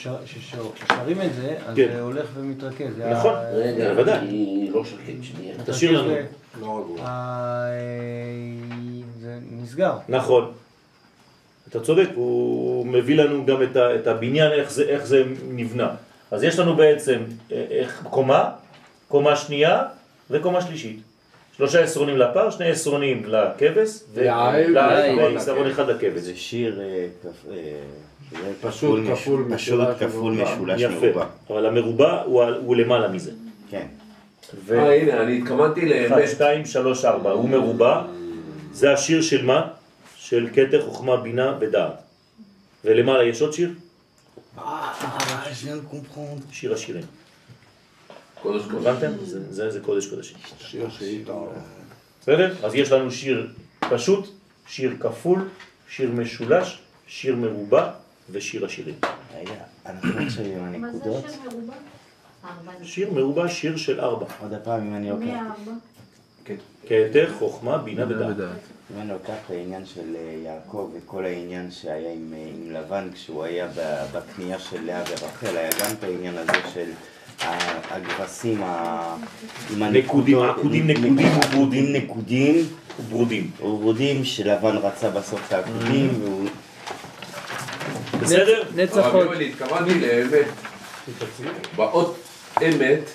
את זה, אז כן. זה הולך ומתרכז. נכון. בוודאי. אני לא שקט שנייה. תשאיר לנו. זה- לא רגוע. ה- זה נסגר. נכון. אתה צודק, הוא מביא לנו גם את, הבניין, איך זה, נבנה. אז יש לנו בעצם אה, קומה, קומה שנייה וקומה שלישית. שלושה עשרונים לפר, שני עשרונים לכבש, לעיל, ולעיל, לעיל. ועשרון אחד לכבש. זה שיר אה, כפ- אה, זה פשוט, כפול, משולש, כפול מרובע. משולש יפה. אבל המרובע הוא, למעלה מזה. כן. ו... אה, הנה, אני התכוונתי אחד, לאמת. שתיים, שלוש, ארבע, הוא מרובע, זה השיר של מה? של כתר, חוכמה, בינה ודעת. ולמעלה יש עוד שיר? שיר השירים. קודש קודש. הבנתם? זה, זה, זה קודש קודשים. שיר שאיתו. בסדר? אז יש לנו שיר פשוט, שיר כפול, שיר משולש, שיר מרובע ושיר השירים. רגע, אנחנו עכשיו עם מה זה הנקודות. שיר מרובע, שיר של ארבע. עוד הפעם, אם אני מי לוקח, הארבע? כתר, חוכמה, בינה ודעת. אם אני לוקח את העניין של אה, יעקב וכל העניין שהיה עם, אה, עם לבן כשהוא היה בקנייה של לאה ורחל, היה גם את העניין הזה של הגרסים, ה- עם נקודים, הנקודות- עקודים, נקודים וברודים. נקודים ברודים. וברודים שלבן רצה בסוף את העקודים והוא בסדר? נצח עוד. התכוונתי לאמת. באות אמת,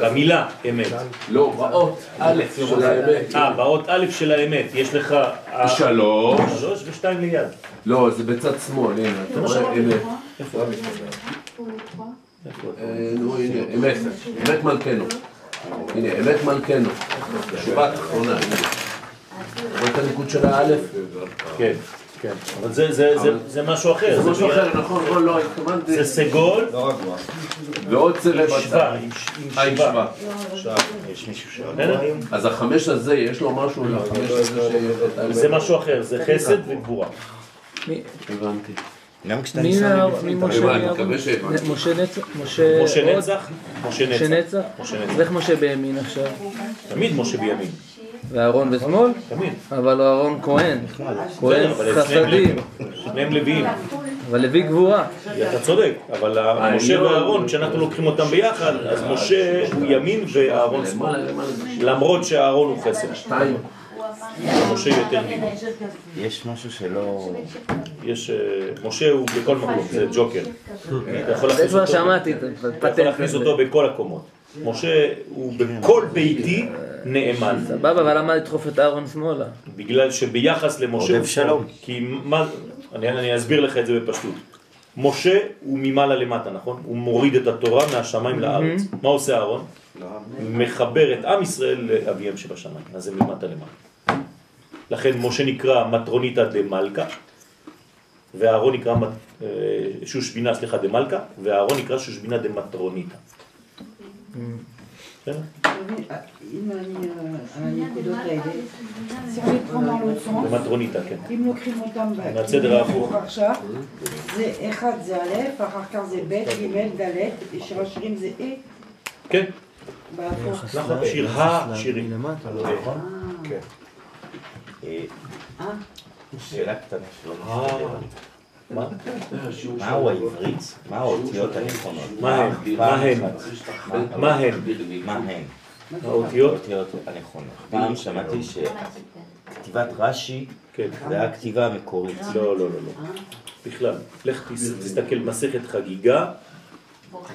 במילה אמת. לא, באות א' של האמת. אה, באות א' של האמת, יש לך... אה, שלוש. שלוש ושתיים ליד. לא, זה בצד שמאל, הנה, אתה רואה, אמת. אה, נו, הנה, אמת, אמת מלכנו. הנה, אמת מלכנו. שורה תחתונה, הנה. רואה את הניקוד של האלף? כן, כן. אבל זה- זה- זה- זה משהו אחר. זה משהו אחר, נכון, לא, לא, התכוונתי. זה סגול ועוד צלם עם שווה, בצד. עם אה, שווה. שווה. יש מישהו? לא? אז החמש הזה, יש לו משהו לחמש הזה שיש... זה משהו אחר, זה חסד וגבורה. הבנתי. גם כשאתה ניסה מי משה נצח? משה? נצח, משה משה נצח. נצח? משה אז נצח. איך משה בימין עכשיו? תמיד משה בימין. ואהרון בשמאל? תמיד. אבל הוא אהרון כהן. כהן חסדים. שניהם לוויים. אבל לוי גבורה. אתה צודק, אבל ה- משה ואהרון, כשאנחנו לוקחים אותם ביחד, אז משה הוא ימין ואהרון שמאל. למרות שאהרון הוא חסד. שתיים. משה יותר לימין. יש משהו שלא... יש, אה, משה הוא בכל מקום, זה ג'וקר. <laughs> אתה יכול להכניס. אותו בכל הקומות. משה הוא בכל ביתי נאמן. סבבה, אבל למה לדחוף את אהרון שמאלה? בגלל שביחס למשה הוא שלום. כי מה, אני, אני אסביר לך את זה בפשטות. משה הוא ממעלה למטה, נכון? הוא מוריד את התורה מהשמיים לארץ. מה עושה אהרון? מחבר את עם ישראל לאביהם שבשמיים. אז זה ממטה למעלה. לכן משה נקרא מטרוניתא דמלכה, ואהרון נקרא אה, שושבינה, סליחה, דמלכה, ואהרון נקרא שושבינה דמטרוניתא. בסדר? אם אני, אה, על הנקודות האלה, l'autre sens. דמטרוניתא, כן. אם לוקחים אותם מהסדר ההפוך. עכשיו, זה אחד זה א', אחר כך זה ב', ג', ד', שיר השירים זה אה, כן, בהפוך. נכון, שיר השירים. לא? אה, כן. אה, אה, שאלה קטנה שלא אה, מסתדרת. מה? מהו העברית? מה האותיות הנכונות? מה הן? מה הן? מה הן? האותיות? הנכונות. פעם שמעתי שכתיבת רש"י כן. זה הכתיבה המקורית. לא, לא, לא, לא. בכלל. לך תס- תסתכל מסכת חגיגה.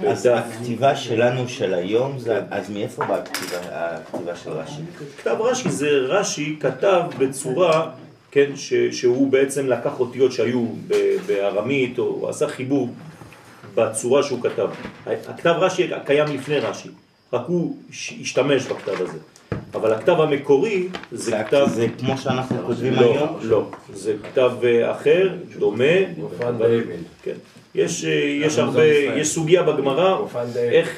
אז. הכתיבה שלנו של היום, זה- אז מאיפה באה הכתיבה של רש"י? כתב רש"י זה רש"י כתב בצורה כן, ש, שהוא בעצם לקח אותיות שהיו ב- בארמית, או עשה חיבור בצורה שהוא כתב. הכתב רש"י קיים לפני רש"י, רק הוא השתמש בכתב הזה. אבל הכתב המקורי זה זה- כתב... זה כמו שאנחנו כותבים לא, היום? לא, זה כתב אה, אחר, דומה. כן. יש, אה, יש הרבה. יש סוגיה בגמרא. איך,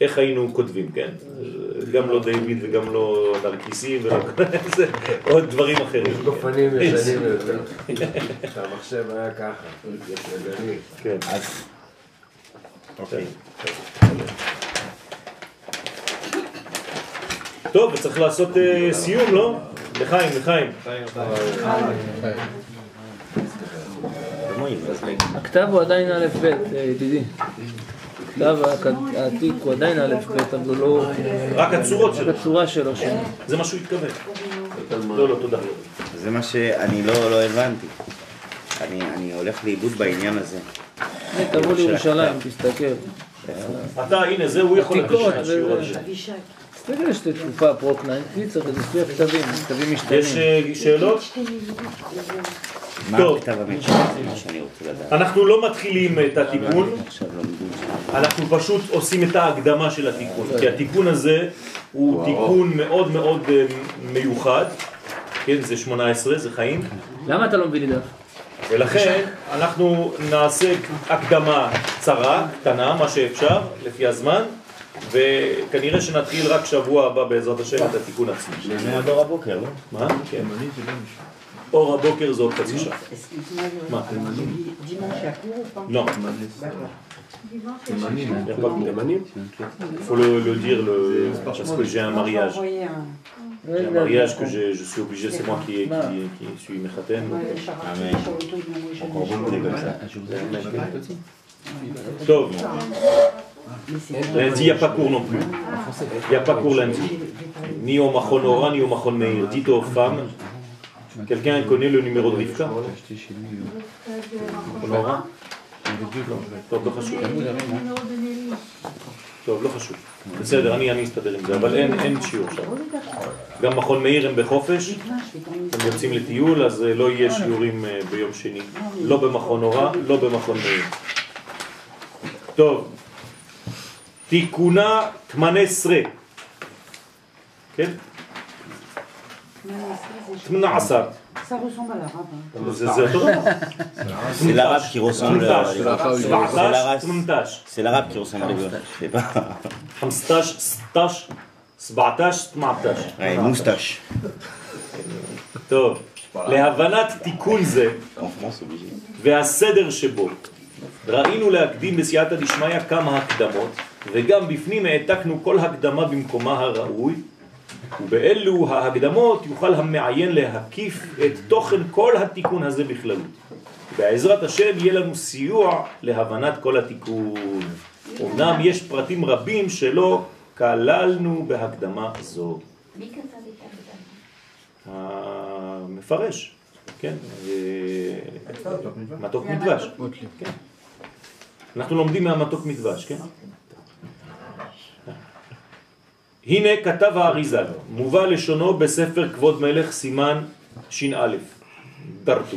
איך היינו כותבים, כן? גם לא דיוויד וגם לא נרקיסים ולא זה, עוד דברים אחרים. יש גופנים ישנים יותר. שהמחשב היה ככה. ידני. כן. אז... אוקיי. טוב, וצריך לעשות אה, סיום, לא? לחיים, לחיים. הכתב הוא עדיין א' ב', אה, ידידי. הכתב הכ- העתיק הוא עדיין א' ב', אבל הוא לא... רק הצורות שלו. רק הצורה שלו שם. זה מה שהוא התכוון. לא, לא, תודה. זה מה שאני לא לא הבנתי. אני אני הולך לאיבוד בעניין הזה. תבוא לירושלים, תסתכל. אתה, הנה, זה הוא יכול עתיקות, לתת שיעור על וזה- זה. אבישי. תסתכל, יש תקופה פרוקנאין, קיצר, זה לפי הכתבים, כתבים משתנים. יש אה, שאלות? מה. הכתב? זה. אנחנו לא מתחילים את התיקון. אנחנו פשוט עושים את ההקדמה של התיקון, כי התיקון הזה הוא תיקון מאוד מאוד אה, מיוחד, כן, זה 18, זה חיים, למה אתה לא מביא לי דף? ולכן אנחנו נעשה הקדמה קצרה, קטנה, מה שאפשר, לפי הזמן, וכנראה שנתחיל רק שבוע הבא בעזרת השם את התיקון עצמו. ללמוד אור הבוקר, לא? מה? כן. אור הבוקר זה עוד חצי שעה. Excuse-moi, le- מה? di- dimanche à court ou pas Non. D'accord. Il y a pas de- Il faut le, le dire le, parce que j'ai un On va mariage. envoyer un... J'ai un mariage que je, je suis obligé, c'est moi qui, qui, qui suis Mechaten. on va aller chercher Amen. sur le truc, mais moi, je- Encore beaucoup de comme ça. Tov, Mais c'est- lundi, il n'y a pas cours non plus. Il n'y a pas cours lundi. Ni au Machon Ora, ni au Machon Meir. Dites aux femmes, Quelqu'un connaît le numéro de Rivka On l'aura טוב, לא חשוב. בסדר, אני אסתדר עם זה, אבל אין שיעור שם. גם מכון מאיר הם בחופש, הם יוצאים לטיול, אז לא יהיה שיעורים ביום שני. לא במכון הוראה, לא במכון מאיר. טוב, תיקונה תמנסרה. כן? תמנסרה. 18. Ça ressemble à l'arabe. C'est l'arabe qui ressemble à l'arabe. C'est l'arabe qui ressemble à l'arabe. Je sais pas. 15, 16, 17, 18. Ouais, moustache. טוב, להבנת תיקון זה והסדר שבו ראינו להקדים בסייעתא דשמיא כמה הקדמות וגם בפנים העתקנו כל הקדמה במקומה הראוי ובאלו ההקדמות יוכל המעיין להקיף את תוכן כל התיקון הזה בכללות. בעזרת השם יהיה לנו סיוע להבנת כל התיקון. אמנם יש פרטים רבים שלא כללנו בהקדמה זו. מי כתב את ההקדמה? המפרש, כן, אה, מתוק מדבש. כן. אנחנו לומדים מהמתוק מדבש, כן? הנה כתב האריזל, מובא לשונו בספר כבוד מלך סימן ש"א, דרטו,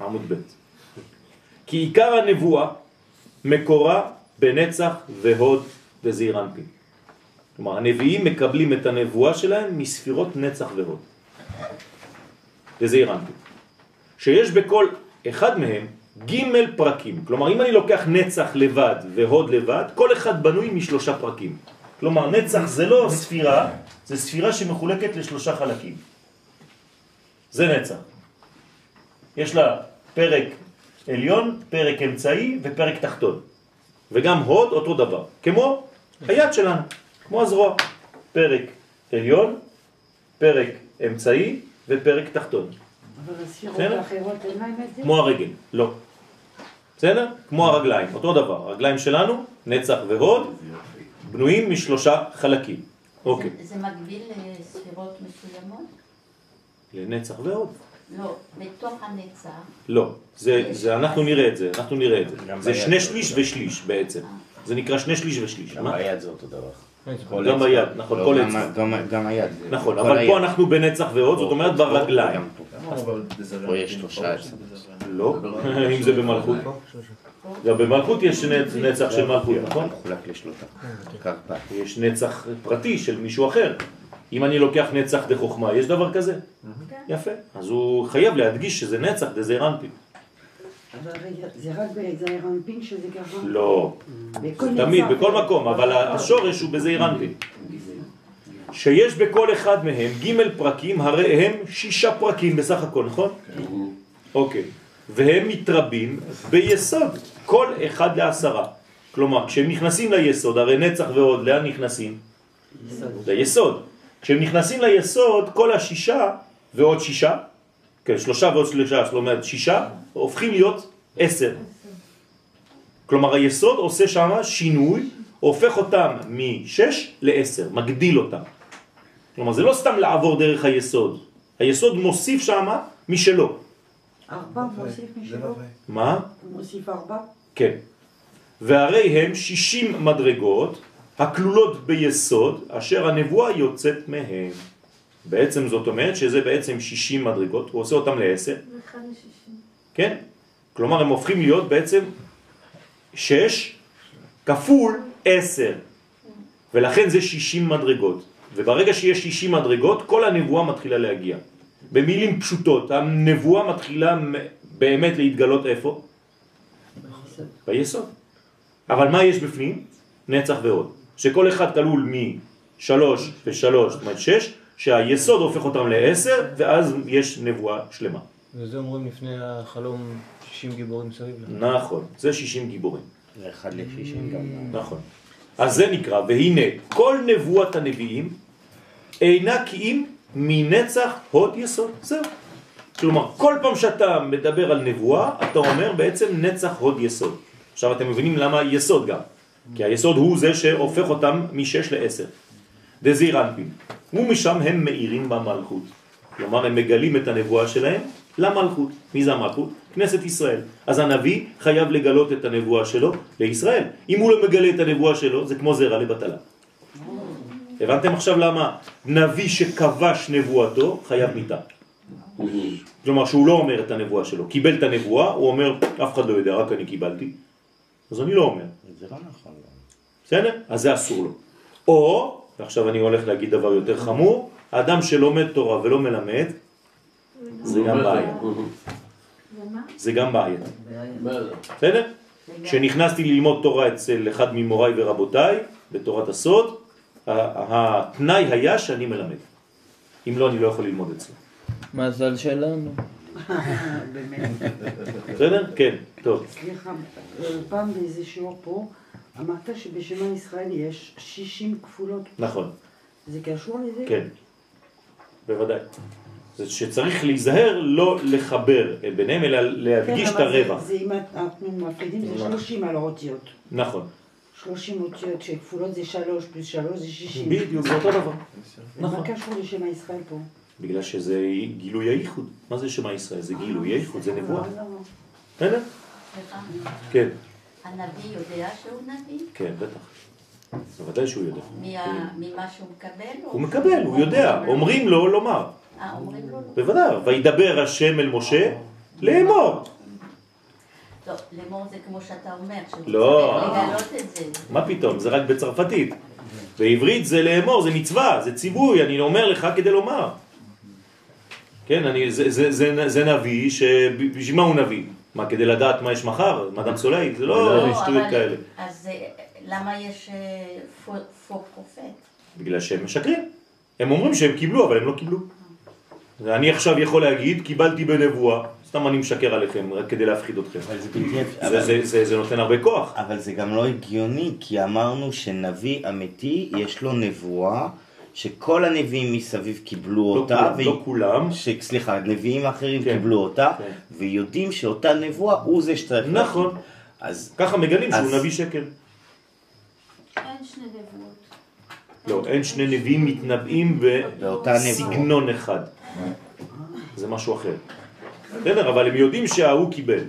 עמוד ב'. כי עיקר הנבואה מקורה בנצח והוד וזעיר. כלומר, הנביאים מקבלים את הנבואה שלהם מספירות נצח והוד. אנפין. שיש בכל אחד מהם ג' פרקים. כלומר, אם אני לוקח נצח לבד והוד לבד, כל אחד בנוי משלושה פרקים. כלומר, נצח זה לא ספירה, זה ספירה שמחולקת לשלושה חלקים. זה נצח. יש לה פרק עליון, פרק אמצעי ופרק תחתון. וגם הוד אותו דבר, כמו היד שלנו, כמו הזרוע. פרק עליון, פרק אמצעי ופרק תחתון. אבל הספירות? האחרות, אין להם את זה? כמו הרגל, לא. בסדר? כמו הרגליים, אותו דבר. הרגליים שלנו, נצח והוד, בנויים משלושה חלקים. אוקיי. זה- זה מקביל לספירות מסוימות? לנצח והוד. לא, בתוך הנצח. לא. זה, זה, אנחנו נראה את זה, אנחנו נראה את זה. זה שני זה שליש ושליש בעצם. זה נקרא שני שליש ושליש. גם מה? ביד זה אותו דבר. גם. ביד, נכון, לא, כל גם- אצבע. גם- היד. נכון, אבל היד. פה אנחנו בנצח והוד, זאת אומרת ברגליים. פה. פה יש שלושה לא, <laughs> אם זה במלכות. גם במלכות יש נצ- נצח של מלכות, נכון? מחולק לשלושה. קרפט. יש נצח פרטי של מישהו אחר. אם אני לוקח נצח דחוכמה, יש דבר כזה? יפה. אז הוא חייב להדגיש שזה נצח דזעיר אנפין. אבל רגע, זה רק בזעיר אנפין שזה ככה? לא, בכל תמיד. בכל מקום, אבל השורש הוא בזעיר אנפין. שיש בכל אחד מהם ג' פרקים, הרי הם שישה פרקים בסך הכל, נכון? אוקיי. והם מתרבים ביסוד, כל אחד לעשרה. כלומר, כשהם נכנסים ליסוד, הרי נצח ועוד, לאן נכנסים? ליסוד. כשהם נכנסים ליסוד, כל השישה ועוד שישה, כן, שלושה ועוד שלושה, זאת אומרת שישה, הופכים להיות עשר. כלומר, היסוד עושה שם שינוי, הופך אותם משש לעשר, מגדיל אותם. כלומר, זה לא סתם לעבור דרך היסוד. היסוד מוסיף שם משלו. ארבע מוסיף משלו? מה? מוסיף ארבע? כן. והרי הם שישים מדרגות הכלולות ביסוד אשר הנבואה יוצאת מהם. בעצם זאת אומרת שזה בעצם שישים מדרגות, הוא עושה אותם לעשר, לשישים. כן? כלומר הם הופכים להיות בעצם שש כפול עשר. ולכן זה שישים מדרגות. וברגע שיש שישים מדרגות, כל הנבואה מתחילה להגיע. במילים פשוטות, הנבואה מתחילה באמת להתגלות איפה? ביסוד. אבל מה יש בפנים? נצח ועוד. שכל אחד כלול משלוש ושלוש, זאת אומרת שש, שהיסוד הופך אותם לעשר, ואז יש נבואה שלמה. וזה אומרים לפני החלום 60 גיבורים מסביב. נכון, זה שישים גיבורים. זה אחד לשישים גם. נכון. אז זה נקרא, והנה, כל נבואת הנביאים אינה כי אם מנצח הוד יסוד. זהו. כלומר, כל פעם שאתה מדבר על נבואה, אתה אומר בעצם נצח הוד יסוד. עכשיו אתם מבינים למה יסוד גם. כי היסוד הוא זה שהופך אותם משש לעשר. דזיר אנפין. ומשם הם מאירים במלכות. כלומר, הם מגלים את הנבואה שלהם למלכות. מי זה המלכות? כנסת ישראל. אז הנביא חייב לגלות את הנבואה שלו לישראל. אם הוא לא מגלה את הנבואה שלו, זה כמו זרע לבטלה. הבנתם עכשיו למה נביא שכבש נבואתו חייב מיתה. כלומר שהוא לא אומר את הנבואה שלו, קיבל את הנבואה, הוא אומר, אף אחד לא יודע, רק אני קיבלתי. אז אני לא אומר. זה לא נכון. בסדר? אז זה אסור לו. או, ועכשיו אני הולך להגיד דבר יותר חמור, האדם שלומד תורה ולא מלמד, זה גם בעיה. זה גם בעיה. בסדר? כשנכנסתי ללמוד תורה אצל אחד ממוריי ורבותיי, בתורת הסוד, התנאי היה שאני מלמד. אם לא, אני לא יכול ללמוד אצלו. מזל שלנו. באמת. בסדר? כן, טוב. סליחה, פעם באיזה שיעור פה, אמרת שבשמע ישראל יש 60 כפולות. נכון, זה קשור לזה? כן. בוודאי. זה שצריך להיזהר לא לחבר ביניהם, אלא להדגיש כן, את הרווח. זה אם אנחנו מפרידים זה 30 על האותיות. נכון. 30 אותיות שכפולות זה 3 פלוס 3 זה 60. בדיוק, זה אותו דבר. נכון. מה קשור לשמע ישראל פה? בגלל שזה גילוי הייחוד. מה זה שמע ישראל? זה גילוי הייחוד, זה נבואה. לא, לא. בסדר? סליחה, כן, הנביא יודע שהוא נביא? כן, בטח. בוודאי שהוא יודע. מה- ממה שהוא מקבל? הוא מקבל, הוא יודע. אומרים לו לומר. אה, אומרים לו לא. בוודאי. וידבר השם אל משה לאמור. לא, לאמור זה כמו שאתה אומר, לא. צריך לגלות את זה. מה פתאום? זה רק בצרפתית. בעברית זה לאמור, זה מצווה, זה ציווי, אני אומר לך כדי לומר. כן, אני, זה, זה, זה, זה נביא, שבשביל מה הוא נביא? מה, כדי לדעת מה יש מחר? מדאם סולי? זה לא לא, שטויות כאלה. אז אה, למה יש אה, פו פו פרופט? בגלל שהם משקרים. הם אומרים שהם קיבלו, אבל הם לא קיבלו. ואני עכשיו יכול להגיד, קיבלתי בנבואה, סתם אני משקר עליכם, רק כדי להפחיד אתכם. אבל זה בלתי אפשרי. זה, זה, זה, זה נותן הרבה כוח. אבל זה גם לא הגיוני, כי אמרנו שנביא אמיתי, יש לו נבואה, שכל הנביאים מסביב קיבלו לא אותה, כולם, והיא- לא כולם. ש... סליחה, נביאים אחרים כן. קיבלו אותה, כן. ויודעים שאותה נבואה הוא זה שצריך נכון. להגיד. אז ככה מגלים אז- שהוא נביא שקר. אין שני נבואות. לא, אין שני נביאים מתנבאים. בסגנון אחד. זה משהו אחר. בסדר? אבל הם יודעים שההוא קיבל.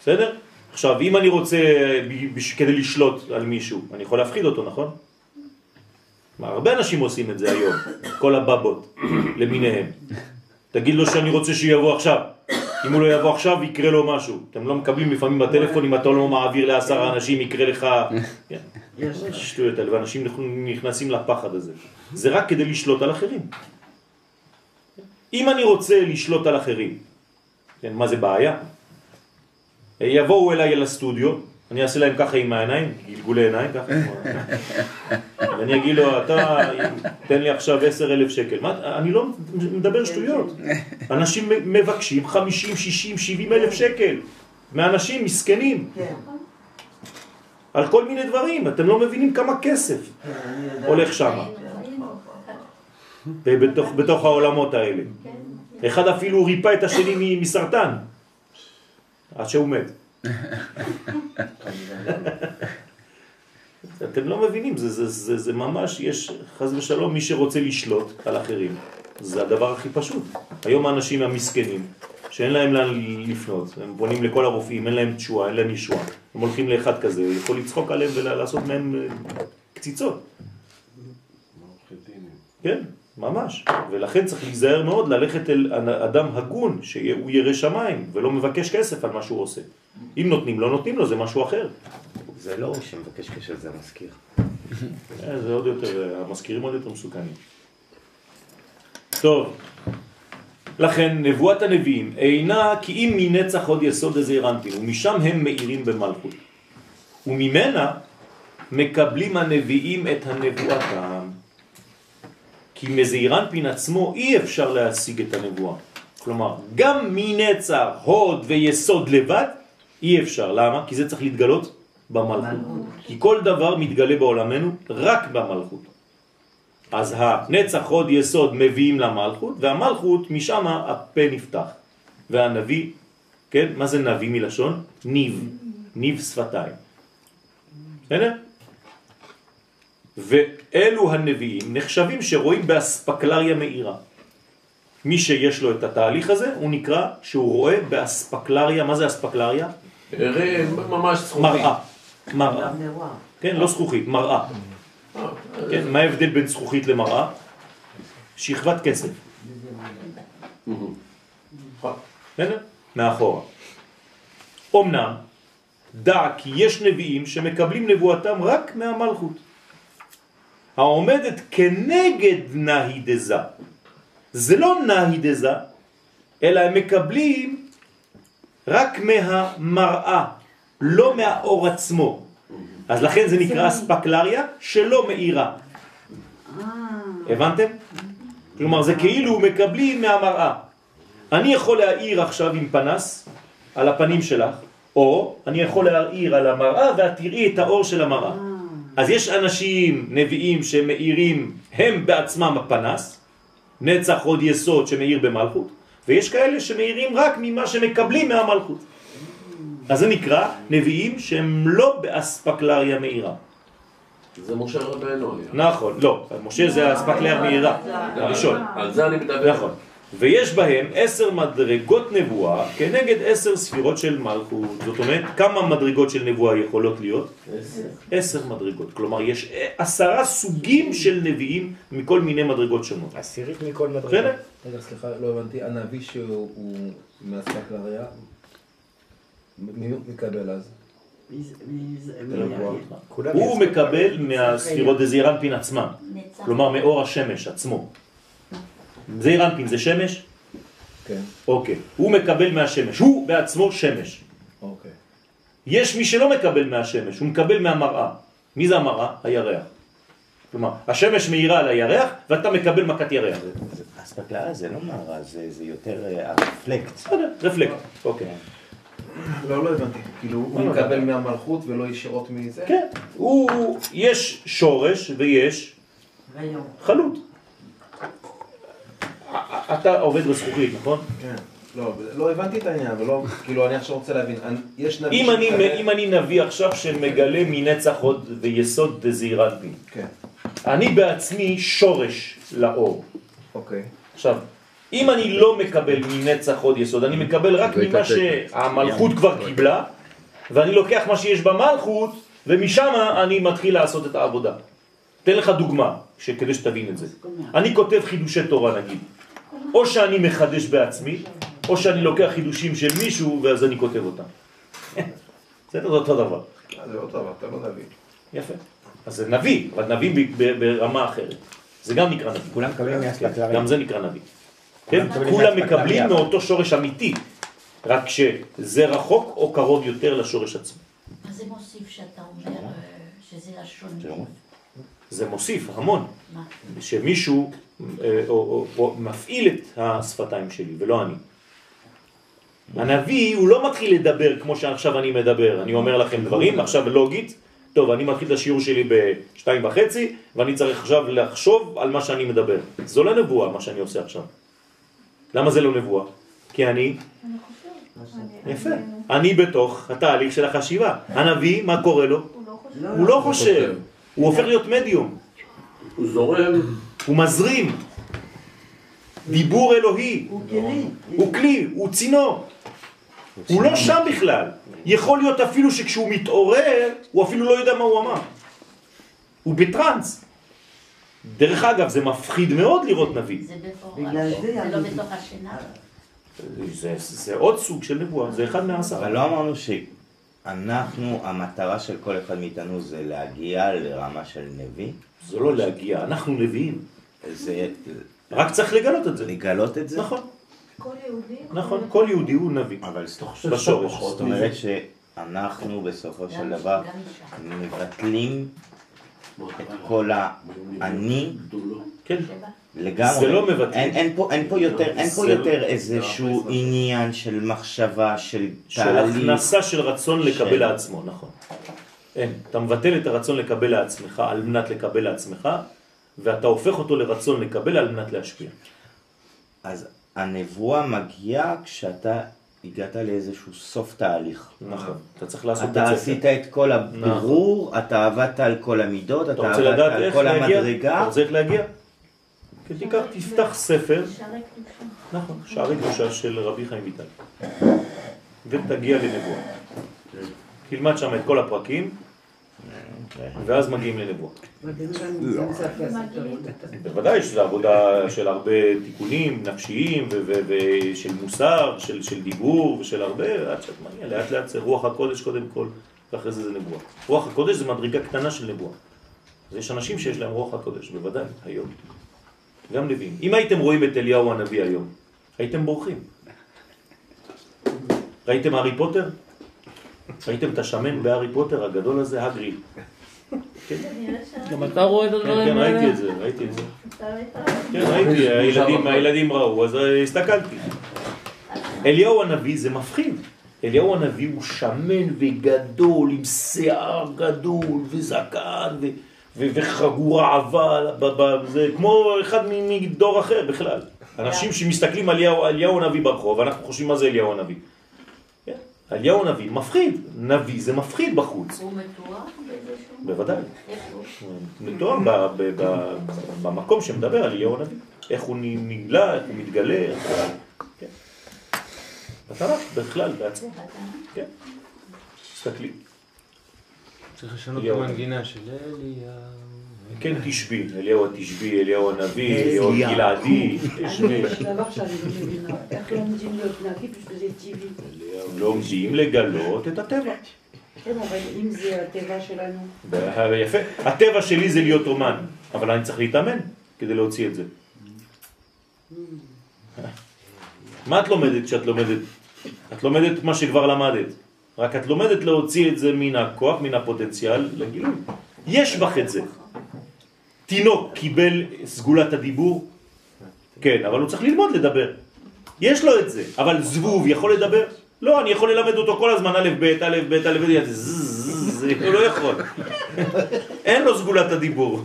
בסדר? עכשיו, אם אני רוצה, כדי לשלוט על מישהו, אני יכול להפחיד אותו, נכון? הרבה אנשים עושים את זה היום, <coughs> כל הבבות <coughs> למיניהם. תגיד לו שאני רוצה שיבוא עכשיו. אם הוא לא יבוא עכשיו, יקרה לו משהו. אתם לא מקבלים לפעמים בטלפון, אם אתה לא מעביר לעשרה אנשים, יקרה לך... <coughs> כן. שטויות האלה, ואנשים נכנסים לפחד הזה. זה רק כדי לשלוט על אחרים. אם אני רוצה לשלוט על אחרים, כן, מה זה בעיה? יבואו אליי לסטודיו, אני אעשה להם ככה עם העיניים, גלגולי עיניים ככה, <laughs> ואני אגיד לו, אתה תן לי עכשיו עשר אלף שקל. מה, אני לא מדבר שטויות. אנשים מבקשים חמישים, שישים, שבעים אלף שקל מאנשים מסכנים. על כל מיני דברים, אתם לא מבינים כמה כסף הולך שם. בתוך, בתוך העולמות האלה. אחד אפילו ריפא את השני מסרטן, עד שהוא מת. <laughs> אתם לא מבינים, זה, זה, זה, זה ממש, יש חז ושלום מי שרוצה לשלוט על אחרים. זה הדבר הכי פשוט. היום האנשים המסכנים, שאין להם לאן לפנות, הם פונים לכל הרופאים, אין להם תשועה, אין להם ישועה. הם הולכים לאחד כזה, הוא יכול לצחוק עליהם ולעשות מהם אה, קציצות. כן, ממש. ולכן צריך להיזהר מאוד ללכת אל אדם הגון, שהוא ירא שמיים, ולא מבקש כסף על מה שהוא עושה. אם נותנים, לא נותנים לו, זה משהו אחר. זה לא הוא שמבקש כסף, זה המזכיר. אה, זה עוד יותר, המזכירים עוד יותר מסוכנים. טוב, לכן נבואת הנביאים אינה כי אם מנצח עוד יסוד איזה אירנטין, ומשם הם מאירים במלכות. וממנה מקבלים הנביאים את הנבואתם. כי מזעירנפין עצמו אי אפשר להשיג את הנבואה. כלומר, גם מנצח, הוד ויסוד לבד, אי אפשר. למה? כי זה צריך להתגלות במלכות. כי כל דבר מתגלה בעולמנו רק במלכות. אז הנצח, הוד, יסוד מביאים למלכות, והמלכות משם הפה נפתח. והנביא, כן, מה זה נביא מלשון? ניב, ניב שפתיים. בסדר? ואלו הנביאים נחשבים שרואים באספקלריה מאירה. מי שיש לו את התהליך הזה, הוא נקרא שהוא רואה באספקלריה, מה זה אספקלריה? ממש זכוכית. מראה. מראה. כן, לא זכוכית, מראה. כן, מה ההבדל בין זכוכית למראה? שכבת כסף. מאחורה. אמנם, דע כי יש נביאים שמקבלים נבואתם רק מהמלכות. העומדת כנגד נהי דזה. זה לא נהי דזה, אלא הם מקבלים רק מהמראה, לא מהאור עצמו. אז לכן זה נקרא ספקלריה שלא מאירה. הבנתם? כלומר זה כאילו מקבלים מהמראה. אני יכול להאיר עכשיו עם פנס על הפנים שלך, או אני יכול להאיר על המראה ואת תראי את האור של המראה. אז יש אנשים נביאים שמאירים הם בעצמם הפנס, נצח עוד יסוד שמאיר במלכות, ויש כאלה שמאירים רק ממה שמקבלים מהמלכות. אז זה נקרא נביאים שהם לא באספקלריה מאירה. זה משה רבנו היה. נכון, לא, משה זה האספקלריה מאירה, הראשון. על זה אני מדבר. נכון. ויש בהם עשר מדרגות נבואה כנגד עשר ספירות של מלכות. זאת אומרת, כמה מדרגות של נבואה יכולות להיות? עשר. עשר מדרגות. כלומר, יש עשרה סוגים של נביאים מכל מיני מדרגות שונות. עשירית מכל מדרגה. בסדר? רגע, סליחה, לא הבנתי. הנביא שהוא מהספקלריה, מי הוא מקבל אז? הוא מקבל מהספירות דזעירנפין עצמם, כלומר מאור השמש עצמו. זעירנפין זה שמש? כן. אוקיי. הוא מקבל מהשמש, הוא בעצמו שמש. אוקיי. יש מי שלא מקבל מהשמש, הוא מקבל מהמראה. מי זה המראה? הירח. כלומר, השמש מאירה על הירח ואתה מקבל מכת ירח. אספקלריה זה לא מערה, זה זה יותר אה, הרפלקט. בסדר, רפלקט. אוקיי. לא, לא הבנתי. כאילו, הוא מקבל מהמלכות ולא ישירות מזה? כן. הוא, יש שורש ויש חלוט. אתה עובד בזכוכית, נכון? כן. לא, לא הבנתי את העניין, אבל לא, כאילו, אני עכשיו רוצה להבין. יש נביא אם אני, שמקבל- אם אני נביא עכשיו שמגלה מנצח עוד ויסוד דזעירנפין, כן, אני בעצמי שורש לאור. אוקיי. עכשיו, אם אני לא מקבל מנצח עוד יסוד, אני מקבל רק ממה. שהמלכות כבר קיבלה, ואני לוקח מה שיש במלכות, ומשם אני מתחיל לעשות את העבודה. אתן לך דוגמה, כדי שתבין את זה. אני כותב חידושי תורה נגיד, או שאני מחדש בעצמי, או שאני לוקח חידושים של מישהו ואז אני כותב אותם. בסדר, זה אותו דבר. זה אותו דבר, אתה לא נביא. יפה. אז זה נביא, אבל נביא ברמה אחרת. זה גם נקרא נביא. כולם מקבלים מאספקלריה. גם זה נקרא נביא. כן? מקבלים כולם. מקבלים מאותו שורש אמיתי, רק שזה רחוק או קרוב יותר לשורש עצמו. אז זה מוסיף שאתה אומר אה, שזה לשון. זה מוסיף המון, מה? שמישהו אה, או, או, או מפעיל את השפתיים שלי ולא אני. הנביא הוא לא מתחיל לדבר כמו שעכשיו אני מדבר, אני אומר לכם דברים, עכשיו לוגית, טוב, אני מתחיל את השיעור שלי בשתיים וחצי, ואני צריך עכשיו לחשוב על מה שאני מדבר. זו לא נבואה מה שאני עושה עכשיו. למה זה לא נבואה? כי אני, יפה, אני בתוך התהליך של החשיבה. הנביא, מה קורה לו? הוא לא חושב, הוא הופך להיות מדיום. הוא זורם. הוא מזרים. דיבור אלוהי. הוא כלי. הוא כלי, הוא צינור. הוא לא שם בכלל. יכול להיות אפילו שכשהוא מתעורר, הוא אפילו לא יודע מה הוא אמר. הוא בטרנס. דרך אגב, זה מפחיד מאוד לראות נביא. זה בפורש. זה לא בתוך השינה. זה, זה עוד סוג של נבואה, זה אחד מהעשרה. אבל לא אמרנו שאנחנו, המטרה של כל אחד מאיתנו זה להגיע לרמה של נביא? זה לא להגיע, אנחנו נביאים. זה רק צריך לגלות את זה. לגלות את זה? נכון, כל יהודי נכון, כל יהודי הוא נביא. אבל בשורש. זאת אומרת שאנחנו בסופו של דבר מבטלים את כל האני כן. לגמרי. זה לא מבטלים. אין, אין, פה, אין פה יותר, אין פה זה- יותר איזשהו עניין של מחשבה, של של תהליך. הכנסה של רצון לקבל של- לעצמו, נכון. אין, אתה מבטל את הרצון לקבל לעצמך על מנת לקבל לעצמך, ואתה הופך אותו לרצון לקבל על מנת להשפיע. אז הנבואה מגיעה כשאתה הגעת לאיזשהו סוף תהליך. נכון, אתה צריך לעשות את אתה זה. עשית את כל הבירור, אתה עבדת על כל המידות, אתה אתה עבדת לדעת על כל להגיע? אתה המדרגה. רוצה איך להגיע? תיקח, תפתח ספר. נכון, שערי קדושה של רבי חיים ויטל, ותגיע לנבואה. תלמד שם את כל הפרקים, ואז מגיעים לנבואה. בוודאי שזו עבודה של הרבה תיקונים נפשיים ושל מוסר, של, דיבור ושל הרבה, עד שאת מגיעה, לאט לאט זה רוח הקודש קודם כל, ואחרי זה זה נבואה. רוח הקודש זה מדרגה קטנה של נבואה. יש אנשים שיש להם רוח הקודש, בוודאי, היום. גם נביאים. אם הייתם רואים את אליהו הנביא היום, הייתם בורחים. ראיתם הארי פוטר? ראיתם את השמן בהארי פוטר הגדול הזה, הגריל. כן, גם אתה רואה את כן, הדברים כן, האלה? ראיתי את זה, ראיתי את זה. כן, ראיתי, הילדים, הילדים ראו, אז הסתכלתי. אליהו הנביא זה מפחיד. אליהו הנביא הוא שמן וגדול, עם שיער גדול וזקן ו- ו- וחגורה עבה, ב- ב- זה כמו אחד מדור אחר בכלל. אנשים שמסתכלים על אליהו, הנביא ברחוב, אנחנו חושבים מה זה אליהו הנביא. כן? אליהו הנביא מפחיד, נביא זה מפחיד בחוץ, הוא מתואר. בוודאי. ב- במקום שמדבר על אליהו הנביא. איך הוא נגלה, איך הוא מתגלה. הוא- כן. בתנ"ך בכלל, בעצמו. כן. תסתכלי. צריך לשנות את. המנגינה של אליהו. כן תשבי, אליהו התשבי, אליהו הנביא, אליהו הגלעדי, תשבי. לא לומדים זה טבעי. לומדים לגלות את הטבע. כן, אבל אם זה הטבע שלנו, יפה. הטבע שלי זה להיות אומן, אבל אני צריך להתאמן כדי להוציא את זה. מה את לומדת כשאת לומדת? את לומדת מה שכבר למדת, רק את לומדת להוציא את זה מן הכוח, מן הפוטנציאל לגילוי. יש בך את זה. תינוק קיבל סגולת הדיבור? כן, אבל הוא צריך ללמוד לדבר. יש לו את זה, אבל זבוב יכול לדבר? לא, אני יכול ללמד אותו כל הזמן א', ב', א', ב', א', ב', הוא לא יכול. אין לו סגולת הדיבור.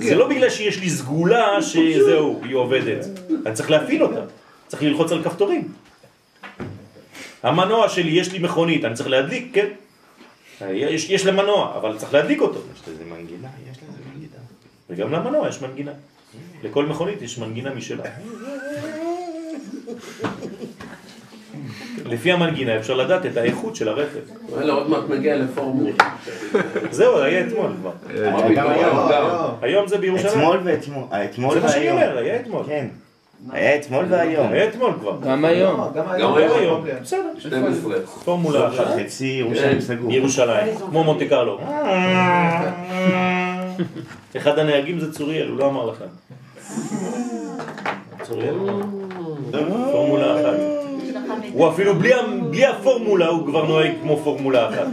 זה לא בגלל שיש לי סגולה שזהו, היא עובדת. אני צריך להפעיל אותה. צריך ללחוץ על כפתורים. המנוע שלי, יש לי מכונית, אני צריך להדליק, כן? יש, יש למנוע, אבל צריך להדליק אותו. יש לזה מנגינה, יש לזה מנגינה. וגם למנוע יש מנגינה. לכל מכונית יש מנגינה משלה. לפי המנגינה אפשר לדעת את האיכות של הרכב. וואלה, עוד מעט מגיע לפורמולה. זהו, היה אתמול כבר. פתאום, היום גם. היום זה בירושלים. אתמול ואתמול, אה, אתמול זה מה שאני. אומר, היה אתמול. כן. היה אתמול והיום. היה אתמול כבר. גם היום. גם גם היום. היום. בסדר. 12. פורמולה אחת. חצי ירושלים סגור. ירושלים, כמו מונטה קרלו. <laughs> אחד הנהגים זה צוריאל, הוא לא אמר לכם. צוריאל. פורמולה אחת. הוא אפילו בלי הפורמולה הוא כבר נוהג כמו פורמולה אחת.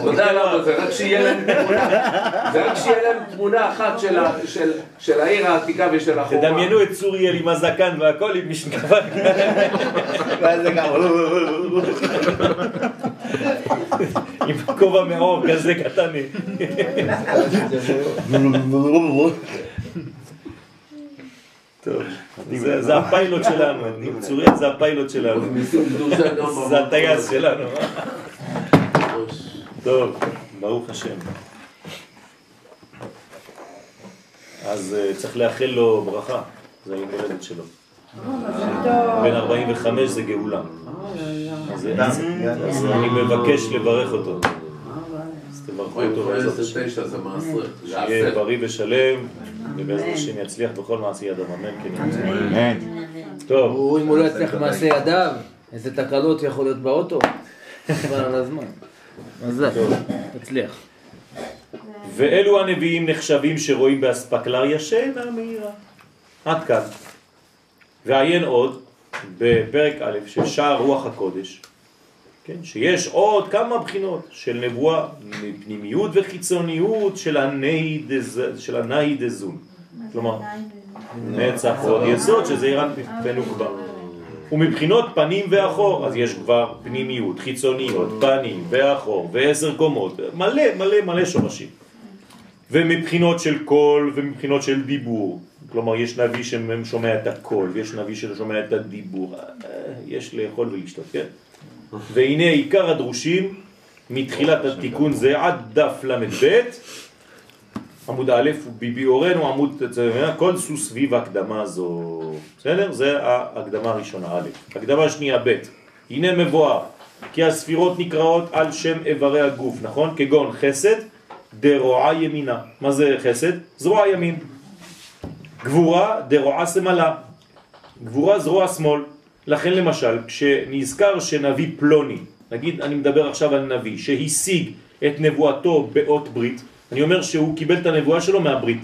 אתה יודע למה? זה רק שיהיה להם תמונה, זה רק שיהיה להם תמונה אחת של ה- של- של העיר העתיקה ושל החומה. תדמיינו את צוריאל עם הזקן והכל עם משקפה. ואז זה גם... עם כובע מאור כזה קטן. טוב, זה זה הפיילוט שלנו, צוריאל זה הפיילוט שלנו. זה הטייס שלנו. טוב, ברוך השם. אז אה, צריך לאחל לו ברכה, זה היום הולדת שלו. בן 45 זה גאולה. אז אז- אז אני מבקש לברך אותו. אז תברכו אותו בעזרת השם. 29 זה מעשר. זה שיהיה. בריא ושלם, ובעזרת השם יצליח בכל מעשי ידיו, אמן כן. אמן. טוב, הוא, אם הוא לא יצליח מעשה ידיו, איזה תקלות יכול להיות באוטו, חבל על הזמן. מזל, תצליח. ואלו הנביאים נחשבים שרואים באספקלריה שאינה מהירה. עד כאן. ועיין עוד בפרק א' של שער רוח הקודש, כן, שיש עוד כמה בחינות של נבואה, פנימיות וחיצוניות של הנאי דז- של הנאי דזון. כלומר, נצח ועוד יסוד שזה איראן ונוקבה. ומבחינות פנים ואחור, אז יש כבר פנימיות, חיצוניות, פנים ואחור ועשר קומות, מלא מלא מלא שורשים. ומבחינות של קול ומבחינות של דיבור, כלומר יש נביא ששומע את הקול ויש נביא ששומע את הדיבור, אה, יש לאכול ולשתות, כן? והנה עיקר הדרושים מתחילת התיקון זה עד דף ל"ב עמוד א', בביאורנו עמוד, כל סוס סביב הקדמה זו. בסדר? זה ההקדמה הראשונה, א'. הקדמה השנייה, ב'. הנה מבואר, כי הספירות נקראות על שם איברי הגוף, נכון? כגון חסד, דרועה ימינה. מה זה חסד? זרוע ימין. גבורה, דרועה שמאלה. גבורה, זרוע שמאל. לכן למשל, כשנזכר שנביא פלוני, נגיד אני מדבר עכשיו על נביא, שהשיג את נבואתו באות ברית, אני אומר שהוא קיבל את הנבואה שלו מהברית.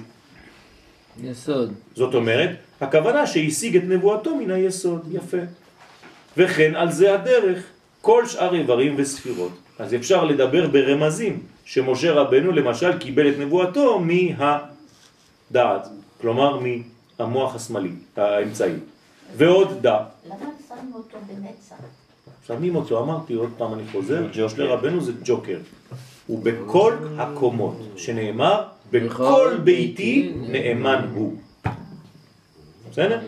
יסוד. זאת אומרת, הכוונה שהשיג את נבואתו מן היסוד, יפה. וכן על זה הדרך, כל שאר איברים וספירות. אז אפשר לדבר ברמזים, שמשה רבנו למשל קיבל את נבואתו מהדעת, כלומר מהמוח השמאלי, האמצעי. ועוד דע, למה שמים אותו בנצח? שמים אותו, אמרתי עוד פעם אני חוזר, משה רבנו זה ג'וקר. הוא בכל הקומות, שנאמר, בכל ביתי נאמן הוא. בסדר?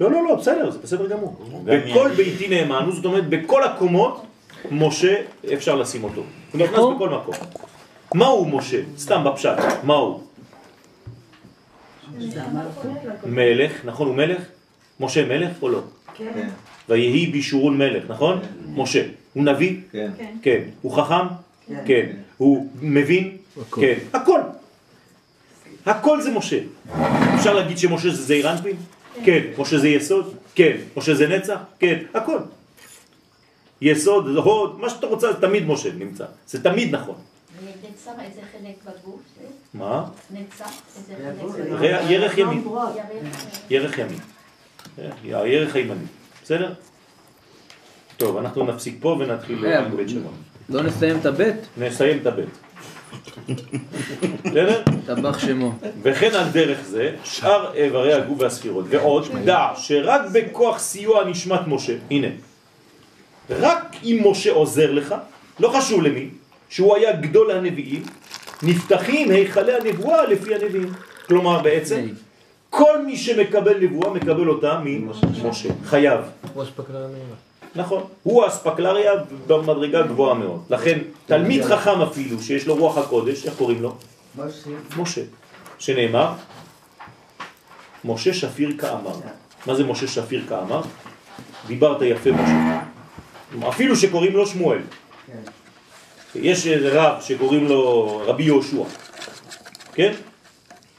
לא, לא, לא, בסדר, זה בסדר גמור. בכל ביתי נאמן הוא, זאת אומרת, בכל הקומות, משה, אפשר לשים אותו. הוא נכנס בכל מקום. מהו משה? סתם בפשט, מהו? מלך, נכון, הוא מלך? משה מלך או לא? כן. ויהי בישורון מלך, נכון? משה. הוא נביא? כן. כן. הוא חכם? כן. הוא מבין? כן. הכל. הכל זה משה. אפשר להגיד שמשה זה זעיר אנפין? כן. משה זה יסוד? כן. משה זה נצח? כן. הכל. יסוד, הוד, מה שאתה רוצה, זה תמיד משה נמצא. זה תמיד נכון. ונצח איזה חלק בגוף? מה? נצח איזה חלק ירך ימין. ירך. ימין. הירך הימני. בסדר? טוב, אנחנו נפסיק פה ונתחיל אה, עם בית שלום. לא נסיים את הבית? נסיים את הבית. בסדר? טבח שמו. וכן על דרך זה שאר איברי הגוף והספירות. ועוד, דע שרק בכוח סיוע נשמת משה, הנה, רק אם משה עוזר לך, לא חשוב למי, שהוא היה גדול הנביאים, נפתחים היכלי הנבואה לפי הנביאים. כלומר בעצם, כל מי שמקבל נבואה מקבל אותה ממשה, חייב. ראש פקלר נעימה. נכון, הוא האספקלריה במדרגה גבוהה מאוד. לכן, תלמיד חכם אפילו, שיש לו רוח הקודש, איך קוראים לו? משה. שנאמר, משה שפיר כאמר. מה זה משה שפיר כאמר? דיברת יפה משה. אפילו שקוראים לו שמואל. יש רב שקוראים לו רבי יהושע, כן?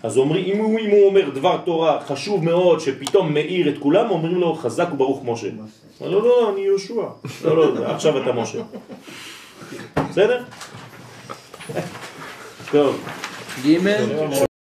אז אומרים, אם הוא, אם הוא אומר דבר תורה חשוב מאוד שפתאום מאיר את כולם, אומרים לו חזק וברוך משה. לא, לא, לא, אני יהושע. לא, לא, עכשיו אתה משה. בסדר? טוב. ג'